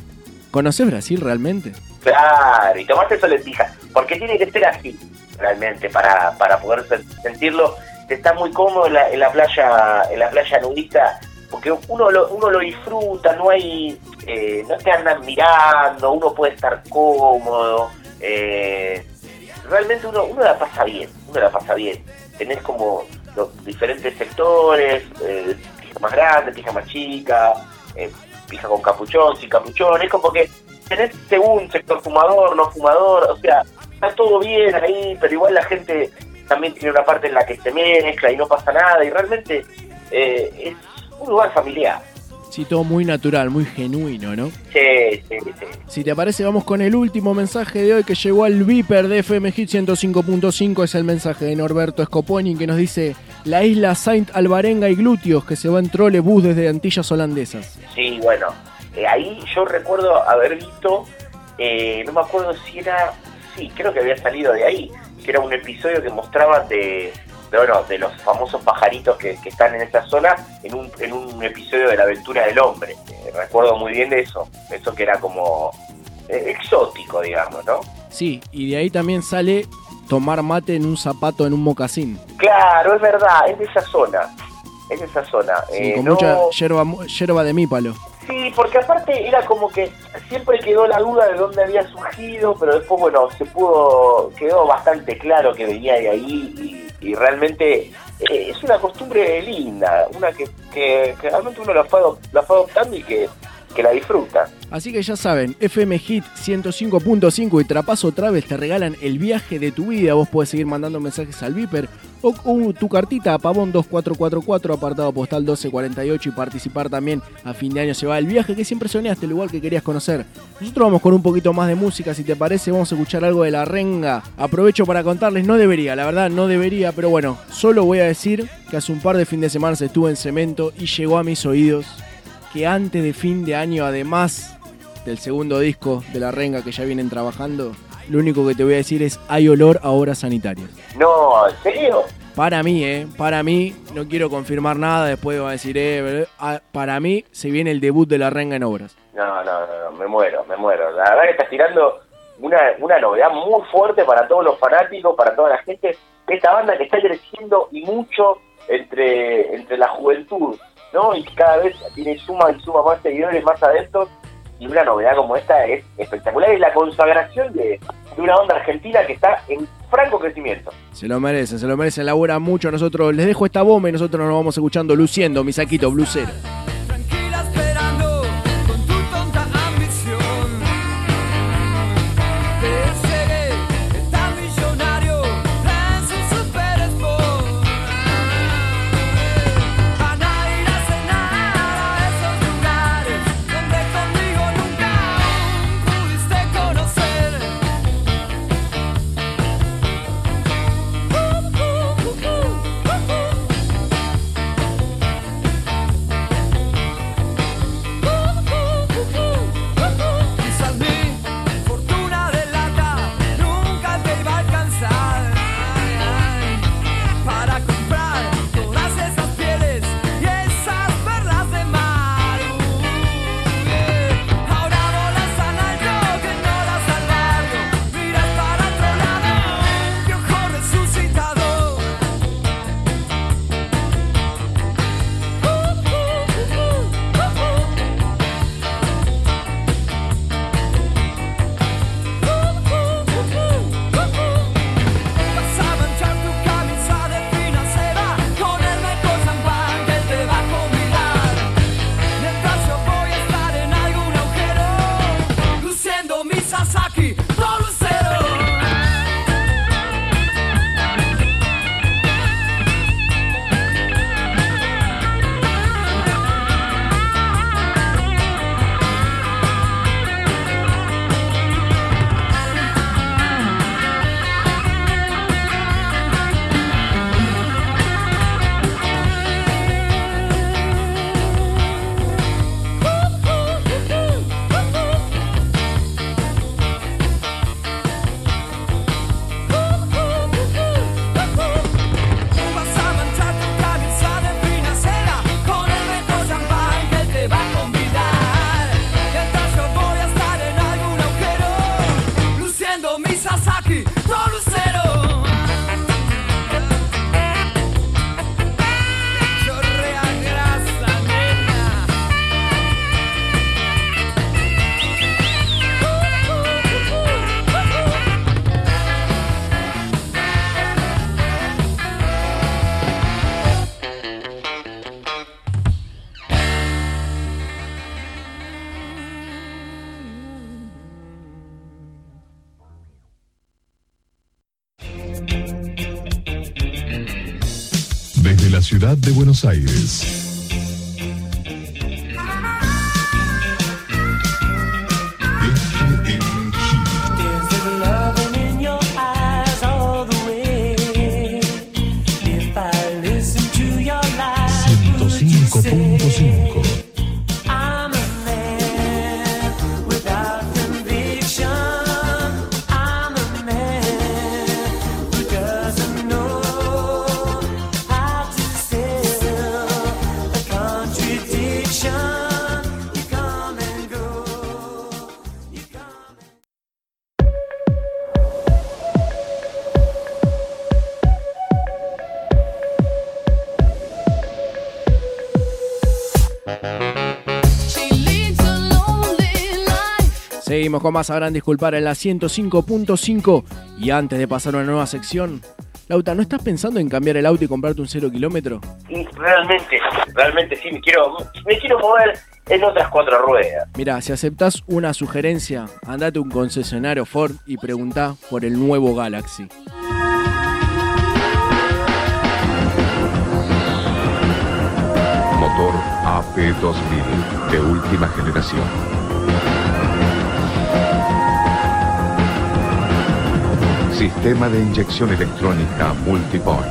¿conoces Brasil realmente? Claro, y tomaste sol en pija, porque tiene que ser así, realmente, para, para poder sen- sentirlo. Está muy cómodo en la, en la playa, en la playa nudista, porque uno lo, uno lo disfruta, no hay, eh, no te andan mirando, uno puede estar cómodo, eh, realmente uno, uno la pasa bien, uno la pasa bien. Tenés como los diferentes sectores, eh, pija más grande, pija más chica, eh, pija con capuchón, sin capuchón, es como que tenés según sector fumador, no fumador, o sea, está todo bien ahí, pero igual la gente también tiene una parte en la que se mezcla y no pasa nada, y realmente eh, es un lugar familiar. Sí, todo muy natural, muy genuino, ¿no? Sí, sí, sí. Si te parece, vamos con el último mensaje de hoy que llegó al Viper de FM Hit 105.5. Es el mensaje de Norberto Scoponi que nos dice la isla Saint Alvarenga y Glúteos que se va en trolebús desde Antillas Holandesas. Sí, bueno, eh, ahí yo recuerdo haber visto, eh, no me acuerdo si era, sí, creo que había salido de ahí, que era un episodio que mostraba de, de, bueno, de los famosos pajaritos que, que están en esa zona en un, en un episodio de la aventura del hombre. Eh, recuerdo muy bien de eso, eso que era como eh, exótico, digamos, ¿no? Sí, y de ahí también sale tomar mate en un zapato en un mocasín. Claro, es verdad, es de esa zona, es de esa zona. Sí, Eh, con no- mucha yerba, yerba de mípalo. Sí, porque aparte era como que siempre quedó la duda de dónde había surgido, pero después, bueno, se pudo, quedó bastante claro que venía de ahí y, realmente eh, es una costumbre linda, una que, que, realmente uno la fue, la fue adoptando y que, que la disfruta. Así que ya saben, FM Hit 105.5 y Trapazo Travel te regalan el viaje de tu vida. Vos podés seguir mandando mensajes al Viper o, tu cartita a Pavón 2444, apartado postal 1248 y participar también a fin de año. Se va el viaje que siempre soñaste, el lugar que querías conocer. Nosotros vamos con un poquito más de música, si te parece, vamos a escuchar algo de la renga. Aprovecho para contarles, no debería, la verdad no debería, pero bueno, solo voy a decir que hace un par de fin de semana estuve en cemento y llegó a mis oídos que antes de fin de año, además del segundo disco de La Renga que ya vienen trabajando, lo único que te voy a decir es hay olor a obras sanitarias. No, ¿en serio? Para mí, ¿eh? Para mí, no quiero confirmar nada, después va a decir, eh, ah, para mí se viene el debut de La Renga en obras. No, no, no, no, me muero, me muero. La verdad que estás tirando una, una novedad muy fuerte para todos los fanáticos, para toda la gente. Esta banda que está creciendo y mucho entre, entre la juventud ¿no? Y cada vez tiene suma y suma más seguidores, más adeptos. Y una novedad como esta es espectacular. Es la consagración de, de una onda argentina que está en franco crecimiento. Se lo merecen, se lo merecen, labura mucho. Nosotros les dejo esta bomba y nosotros nos vamos escuchando luciendo, mi saquito blusero. De Buenos Aires. Seguimos con más, sabrán disculpar en la 105.5. Y antes de pasar a una nueva sección, Lauta, ¿no estás pensando en cambiar el auto y comprarte un cero kilómetro? Y realmente, realmente sí, me quiero, me quiero mover en otras cuatro ruedas. Mira, si aceptás una sugerencia, andate a un concesionario Ford y preguntá por el nuevo Galaxy. Motor AP2000 de última generación. Sistema de inyección electrónica Multipoint.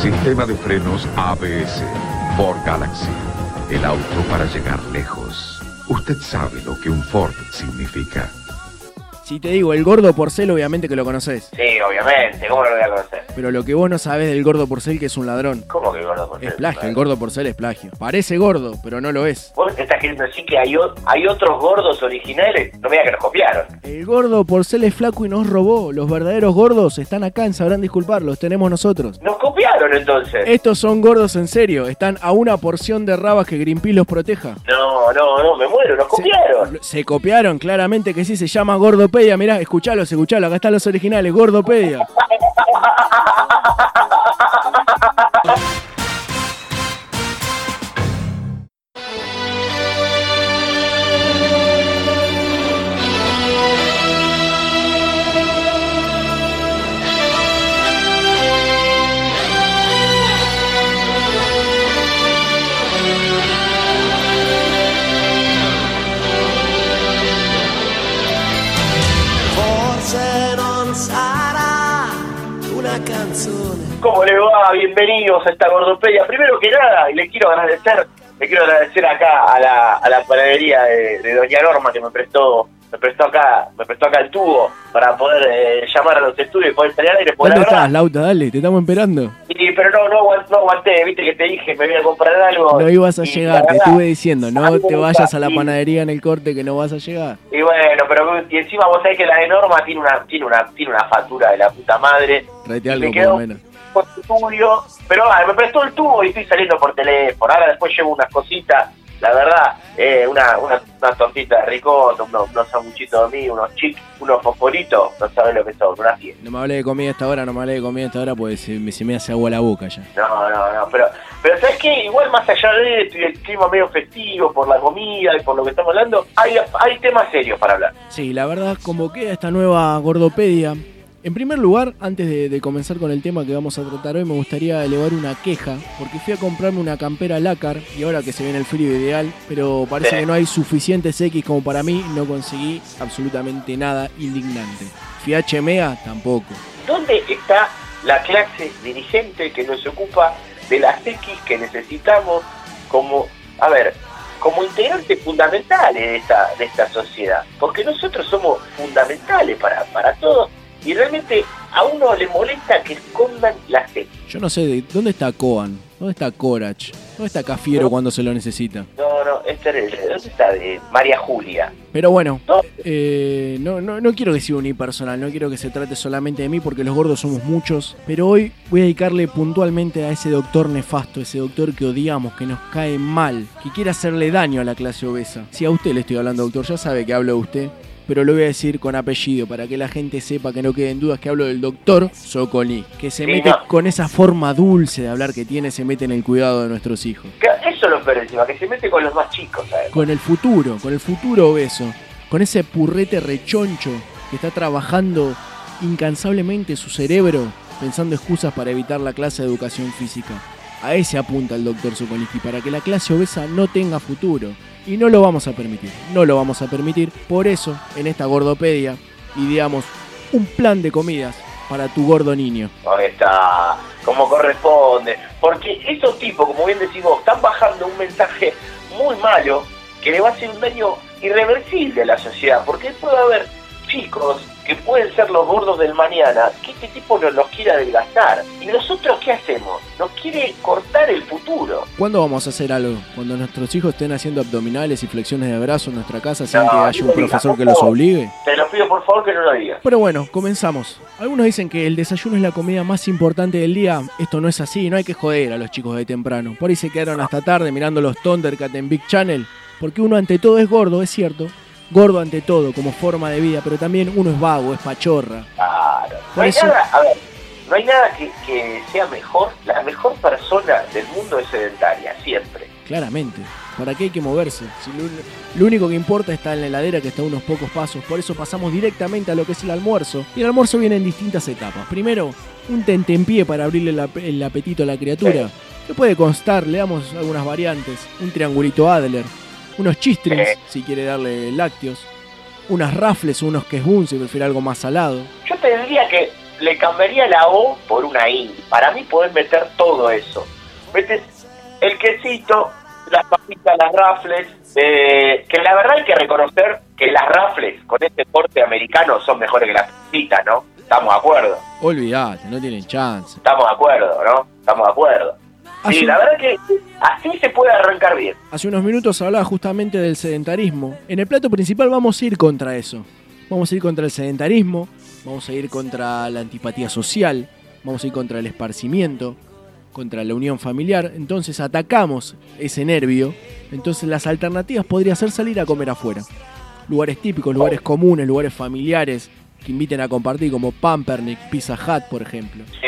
Sistema de frenos ABS. Ford Galaxy. El auto para llegar lejos. Usted sabe lo que un Ford significa. Si te digo el gordo porcel, obviamente que lo conoces. Sí, obviamente, ¿cómo no lo voy a conocer? Pero lo que vos no sabés del gordo porcel que es un ladrón. ¿Cómo que gordo por Es plagio, el gordo porcel es plagio. Parece gordo, pero no lo es. ¿Vos te estás queriendo decir que hay, o- hay otros gordos originales? No me digas que nos copiaron. El gordo porcel es flaco y nos robó. Los verdaderos gordos están acá en Sabrán Disculpar, los tenemos nosotros. Nos copiaron entonces. Estos son gordos en serio, están a una porción de rabas que Greenpeace los proteja. No, no, no, me muero, nos copiaron. Se copiaron, claramente que sí, se llama Gordopedia. Mirá, escuchalos, escuchalos, acá están los originales, Gordopedia. [laughs] canzone. ¿Cómo le va? Bienvenidos a esta gordopedia. Primero que nada, y le quiero agradecer, le quiero agradecer acá a la, a la panadería de, de Doña Norma que me prestó, me prestó acá, me prestó acá el tubo para poder eh, llamar a los estudios y poder salir al aire. ¿Dónde la estás, Lauta? Dale, te estamos esperando. Sí, pero no, no, no aguanté, viste que te dije, me voy a comprar algo. No ibas a y llegar, te estuve diciendo, no te vayas a la panadería en el corte que no vas a llegar. Y bueno, pero y encima vos sabés que la de Norma tiene una, tiene una, tiene una factura de la puta madre. Y algo me por lo menos. Por su estudio, pero ah, me prestó el tubo y estoy saliendo por teléfono. Ahora después llevo unas cositas, la verdad, eh, una, una, una tortita de ricota, unos, unos sanguchitos de mí, unos chips, unos fosforitos, no sabes lo que son, una fiesta. No me hablé de comida a esta hora, no me hablé de comida a esta hora porque se me, se me hace agua la boca ya. No, no, no, pero, pero ¿sabes qué? Igual más allá de esto y el clima medio festivo, por la comida y por lo que estamos hablando, hay, hay temas serios para hablar. Sí, la verdad convoqué a esta nueva gordopedia. En primer lugar, antes de, de comenzar con el tema que vamos a tratar hoy, me gustaría elevar una queja, porque fui a comprarme una campera lácar y ahora que se viene el frío ideal, pero parece que no hay suficientes X como para mí, no conseguí absolutamente nada indignante. Fui a HMA, tampoco. ¿Dónde está la clase dirigente que nos ocupa de las X que necesitamos como, a ver, como integrantes fundamentales de esta, de esta sociedad? Porque nosotros somos fundamentales para, para todos y realmente a uno le molesta que escondan las X. Yo no sé, de, ¿dónde está Coan? ¿Dónde está Corach? ¿Dónde está Cafiero cuando se lo necesita? No, no, es terrible. ¿Dónde está de María Julia? Pero bueno, eh, no, no, no quiero que sea unipersonal, no quiero que se trate solamente de mí porque los gordos somos muchos, pero hoy voy a dedicarle puntualmente a ese doctor nefasto, ese doctor que odiamos, que nos cae mal, que quiere hacerle daño a la clase obesa. Si a usted le estoy hablando, doctor, ya sabe que hablo de usted, pero lo voy a decir con apellido para que la gente sepa que no queden dudas que hablo del doctor Soconi, que se Sí, mete no. con esa forma dulce de hablar que tiene, se mete en el cuidado de nuestros hijos. Que Eso es lo peor encima, que se mete con los más chicos, ¿sabes? con el futuro, con el futuro obeso, con ese purrete rechoncho que está trabajando incansablemente su cerebro pensando excusas para evitar la clase de educación física. A ese apunta el doctor Sokolinsky, para que la clase obesa no tenga futuro. Y no lo vamos a permitir, no lo vamos a permitir. Por eso, en esta gordopedia, ideamos un plan de comidas para tu gordo niño. Ahí está, como corresponde. Porque esos tipos, como bien decís vos, están bajando un mensaje muy malo que le va a hacer un daño irreversible a la sociedad. Porque puede haber chicos que pueden ser los gordos del mañana, que este tipo nos los quiere adelgazar. ¿Y nosotros qué hacemos? Nos quiere cortar el futuro. ¿Cuándo vamos a hacer algo? Cuando nuestros hijos estén haciendo abdominales y flexiones de brazo en nuestra casa sin No, que haya un profesor que los obligue. Te lo pido por favor que no lo digas. Pero bueno, comenzamos. Algunos dicen que el desayuno es la comida más importante del día. Esto no es así, no hay que joder a los chicos de temprano. Por ahí se quedaron hasta tarde mirando los Thundercats en Big Channel. Porque uno ante todo es gordo, es cierto. Gordo ante todo, como forma de vida, pero también uno es vago, es pachorra. Claro. No hay eso- nada, a ver, no hay nada que, que sea mejor. La mejor persona del mundo es sedentaria, siempre. Claramente. ¿Para qué hay que moverse? Si lo, lo único que importa está en la heladera que está a unos pocos pasos. Por eso pasamos directamente a lo que es el almuerzo. Y el almuerzo viene en distintas etapas. Primero, un tentempié para abrirle el, ap- el apetito a la criatura. Que puede constar, le damos algunas variantes. Un triangulito Adler. Unos chistrings, Sí. si quiere darle lácteos. Unas rafles o unos quesbuns, si prefiere algo más salado. Yo te diría que le cambiaría la O por una I. Para mí podés meter todo eso. Metes el quesito, las papitas, las rafles, eh, que la verdad hay que reconocer que las rafles con este porte americano son mejores que las papitas, ¿no? Estamos de acuerdo, Olvídate, no tienen chance. estamos de acuerdo, ¿no? Estamos de acuerdo. Sí, Así- la verdad que así se puede arrancar bien. Hace unos minutos hablaba justamente del sedentarismo. En el plato principal vamos a ir contra eso. Vamos a ir contra el sedentarismo, vamos a ir contra la antipatía social, vamos a ir contra el esparcimiento, contra la unión familiar. Entonces atacamos ese nervio. Entonces las alternativas podría ser salir a comer afuera. Lugares típicos, lugares comunes, lugares familiares que inviten a compartir como Pampernick, Pizza Hut, por ejemplo. Sí,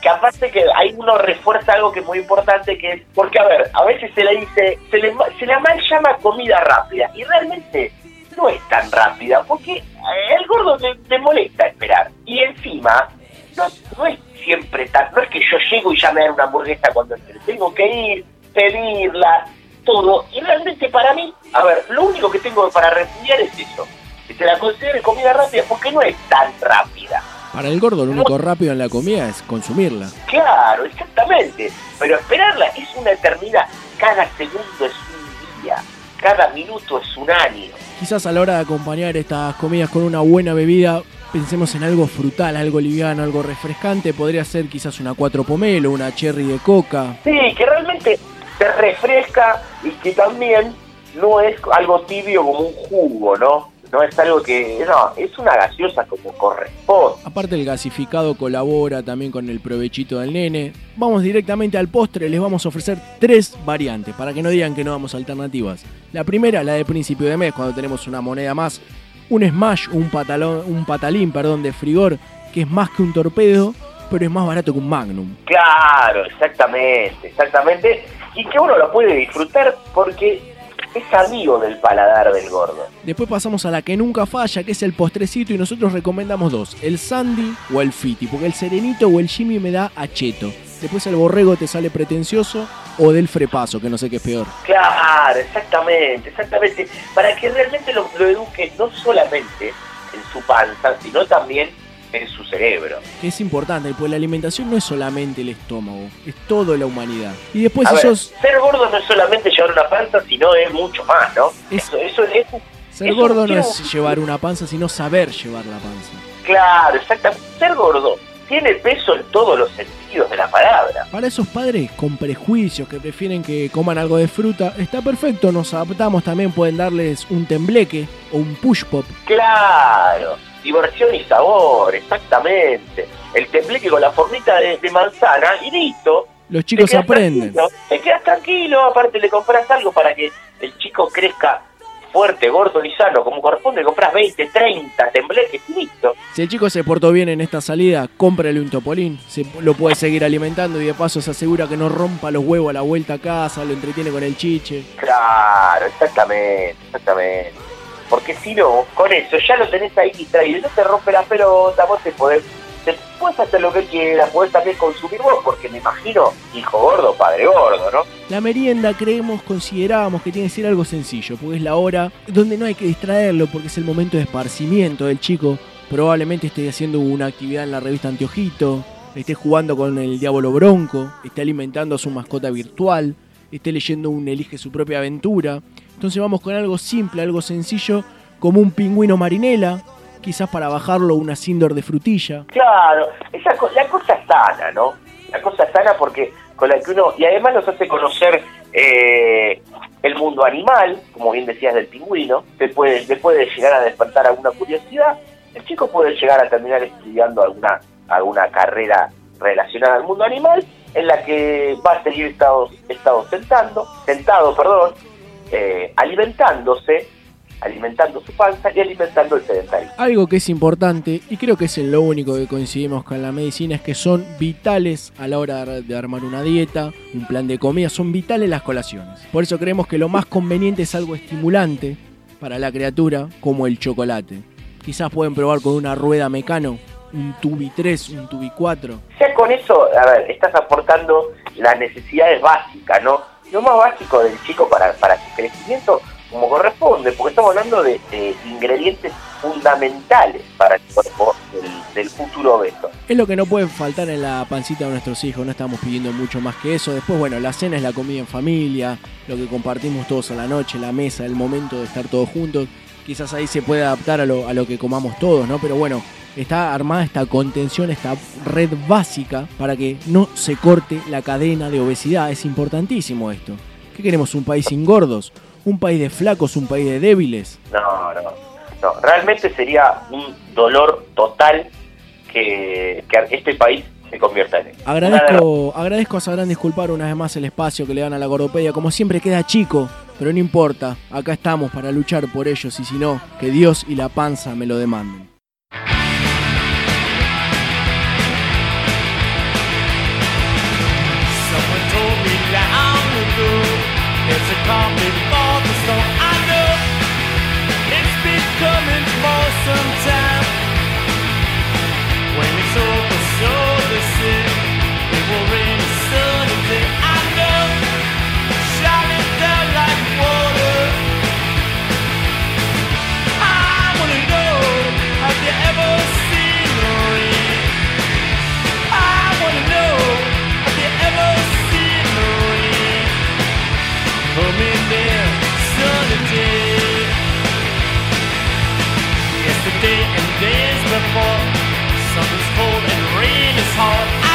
que aparte que ahí uno refuerza algo que es muy importante, que es, porque a ver, a veces se le dice, se le, se le mal llama comida rápida, y realmente no es tan rápida, porque eh, el gordo te, te molesta esperar, y encima, no, no es siempre tan, no es que yo llego y ya me dan una hamburguesa cuando entre, tengo que ir, pedirla, todo, y realmente para mí, a ver, lo único que tengo para repudiar es eso, que se la considere comida rápida, porque no es tan rápida. Para el gordo lo único rápido en la comida es consumirla. Claro, exactamente. Pero esperarla es una eternidad. Cada segundo es un día. Cada minuto es un año. Quizás a la hora de acompañar estas comidas con una buena bebida, pensemos en algo frutal, algo liviano, algo refrescante. Podría ser quizás una cuatro pomelo, una cherry de coca. Sí, que realmente te refresca y que también no es algo tibio como un jugo, ¿no? No es algo que... No, es una gaseosa como corresponde. Aparte el gasificado colabora también con el provechito del nene. Vamos directamente al postre, les vamos a ofrecer tres variantes para que no digan que no damos alternativas. La primera, la de principio de mes, cuando tenemos una moneda más. Un smash, un, patalón, un patalín perdón, de frigor, que es más que un torpedo, pero es más barato que un magnum. Claro, exactamente, exactamente. Y que uno lo puede disfrutar porque es amigo del paladar del gordo. Después pasamos a la que nunca falla, que es el postrecito, y nosotros recomendamos dos: el Sandy o el Fiti, porque el Serenito o el Jimmy me da a cheto. Después el borrego te sale pretencioso o del frepaso, que no sé qué es peor. Claro, exactamente, exactamente. Para que realmente lo, lo eduque no solamente en su panza, sino también en su cerebro. Que es importante, pues la alimentación no es solamente el estómago, es toda la humanidad. Y después A ver, esos. ser gordo no es solamente llevar una panza, sino es mucho más, ¿no? Eso, eso, eso- Ser eso gordo no es llevar una panza, sino saber llevar la panza. Claro, exactamente. Ser gordo tiene peso en todos los sentidos de la palabra. Para esos padres con prejuicios que prefieren que coman algo de fruta, está perfecto, nos adaptamos también, pueden darles un tembleque o un push pop. Claro, diversión y sabor, exactamente. El tembleque con la formita de, de manzana y listo. Los chicos Te aprenden. tranquilo, Te quedas tranquilo, aparte le compras algo para que el chico crezca fuerte, gordo y sano, como corresponde, compras 20, 30 tembleques y listo. Si el chico se portó bien en esta salida, cómprale un topolín. Se lo puede seguir alimentando y de paso se asegura que no rompa los huevos a la vuelta a casa, lo entretiene con el chiche. Claro, exactamente, exactamente. Porque si no, con eso ya lo tenés ahí distraído, no te rompe la pelota, vos te podés, puedes hacer lo que quieras, podés también consumir vos, porque me imagino, hijo gordo, padre gordo, ¿no? La merienda creemos, considerábamos que tiene que ser algo sencillo, porque es la hora donde no hay que distraerlo, porque es el momento de esparcimiento del chico. Probablemente esté haciendo una actividad en la revista Anteojito, esté jugando con el Diablo Bronco, esté alimentando a su mascota virtual, esté leyendo un Elige su propia aventura. Entonces vamos con algo simple, algo sencillo, como un pingüino marinela, quizás para bajarlo una Sindor de frutilla. Claro, esa la cosa sana, ¿no? La cosa sana porque con la que uno, y además nos hace conocer eh, el mundo animal, como bien decías del pingüino, te puede, te puede llegar a despertar alguna curiosidad, el chico puede llegar a terminar estudiando alguna, alguna carrera relacionada al mundo animal, en la que va a seguir estado, estado sentando, sentado, perdón, eh, alimentándose, alimentando su panza y alimentando el sedentarismo. Algo que es importante, y creo que es en lo único que coincidimos con la medicina, es que son vitales a la hora de armar una dieta, un plan de comida, son vitales las colaciones. Por eso creemos que lo más conveniente es algo estimulante para la criatura, como el chocolate. Quizás pueden probar con una rueda mecano, un tubi 3, un tubi 4. Ya con eso, a ver, estás aportando las necesidades básicas, ¿no? Lo más básico del chico para, para su crecimiento como corresponde, porque estamos hablando de, ingredientes fundamentales para el cuerpo del, del futuro obeso. Es lo que no puede faltar en la pancita de nuestros hijos, no estamos pidiendo mucho más que eso. Después, bueno, la cena es la comida en familia, lo que compartimos todos a la noche, la mesa, el momento de estar todos juntos. Quizás ahí se puede adaptar a lo, a lo que comamos todos, ¿no? Pero bueno, está armada esta contención, esta red básica para que no se corte la cadena de obesidad. Es importantísimo esto. ¿Qué queremos? ¿Un país sin gordos? ¿Un país de flacos? ¿Un país de débiles? No, no, no. Realmente sería un dolor total que, que este país se convierta en él. Agradezco, agradezco a Sabrán Disculpar una vez más el espacio que le dan a la gordopedia. Como siempre queda chico, pero no importa. Acá estamos para luchar por ellos y si no, que Dios y la panza me lo demanden. I know It's been coming for some time When it's over so Yesterday and days before. Is cold and rain is hard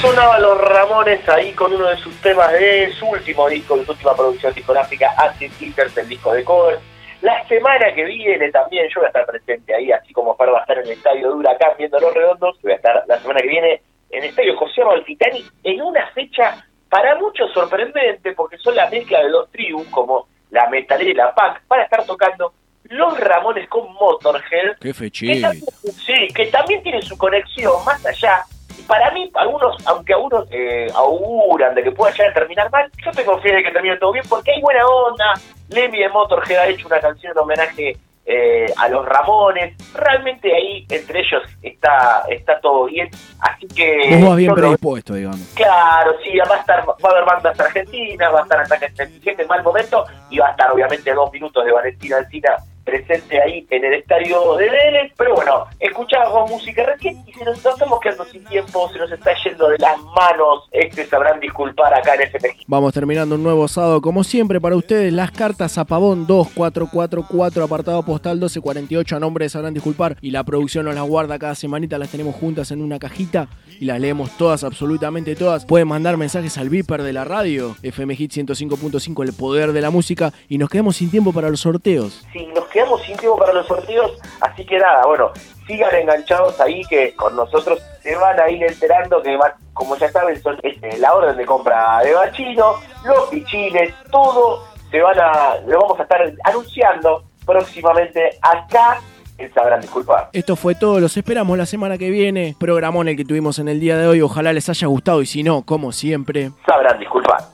Sonaba los Ramones ahí con uno de sus temas de su último disco, de su última producción discográfica, Acid Seekers, el disco de cover. La semana que viene también yo voy a estar presente ahí, así como Fer va a estar en el estadio de Huracán viendo los redondos, voy a estar la semana que viene en el estadio José Amalfitani en una fecha para muchos sorprendente, porque son la mezcla de dos tribus, como la metalera y la punk, para estar tocando los Ramones con Motorhead. Qué que también- sí, que también tiene su conexión más allá. Para mí, algunos, aunque algunos eh, auguran de que pueda llegar a terminar mal, yo tengo fe de que termine todo bien porque hay buena onda. Lemmy de Motorhead ha hecho una canción en homenaje eh, a los Ramones. Realmente ahí entre ellos está está todo bien. Así que. Vos vas bien lo- predispuesto, digamos. Claro, sí, va a estar, va a haber bandas argentinas, va a estar Ataque 77 en mal momento y va a estar obviamente dos minutos de Valentina Alcina presente ahí en el estadio de Vélez, pero bueno, escuchábamos música recién y se nos, nos estamos quedando sin tiempo, se nos está yendo de las manos, este sabrán disculpar acá en FMG. Vamos terminando un nuevo sábado, como siempre, para ustedes, las cartas a Pavón 2444, apartado postal 1248, a nombre de Sabrán Disculpar, y la producción nos las guarda cada semanita, las tenemos juntas en una cajita y las leemos todas, absolutamente todas. Pueden mandar mensajes al Viper de la radio, FM Hit 105.5, el poder de la música, y nos quedamos sin tiempo para los sorteos. Sí, nos quedamos sin tiempo para los sorteos, así que nada, bueno, sigan enganchados ahí que con nosotros se van a ir enterando que van, como ya saben, son este, la orden de compra de Bachino, los pichines, todo se van a, lo vamos a estar anunciando próximamente acá en Sabrán Disculpar. Esto fue todo, los esperamos la semana que viene. Programón el que tuvimos en el día de hoy, ojalá les haya gustado y si no, como siempre. Sabrán Disculpar.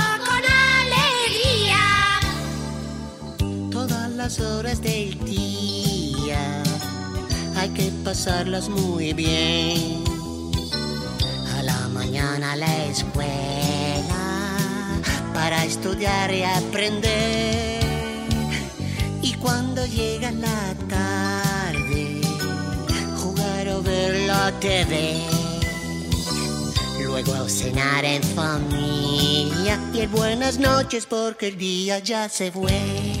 las horas del día hay que pasarlas muy bien. A la mañana a la escuela para estudiar y aprender. Y cuando llega la tarde, jugar o ver la TV. Luego cenar en familia y buenas noches porque el día ya se fue.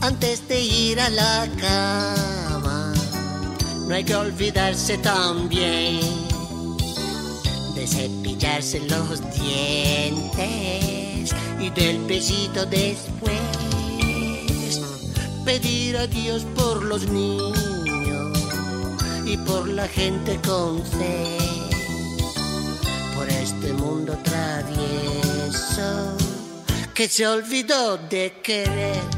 Antes de ir a la cama, no hay que olvidarse también de cepillarse los dientes y del besito después. Pedir a Dios por los niños y por la gente con fe. Por este mundo travieso que se olvidó de querer.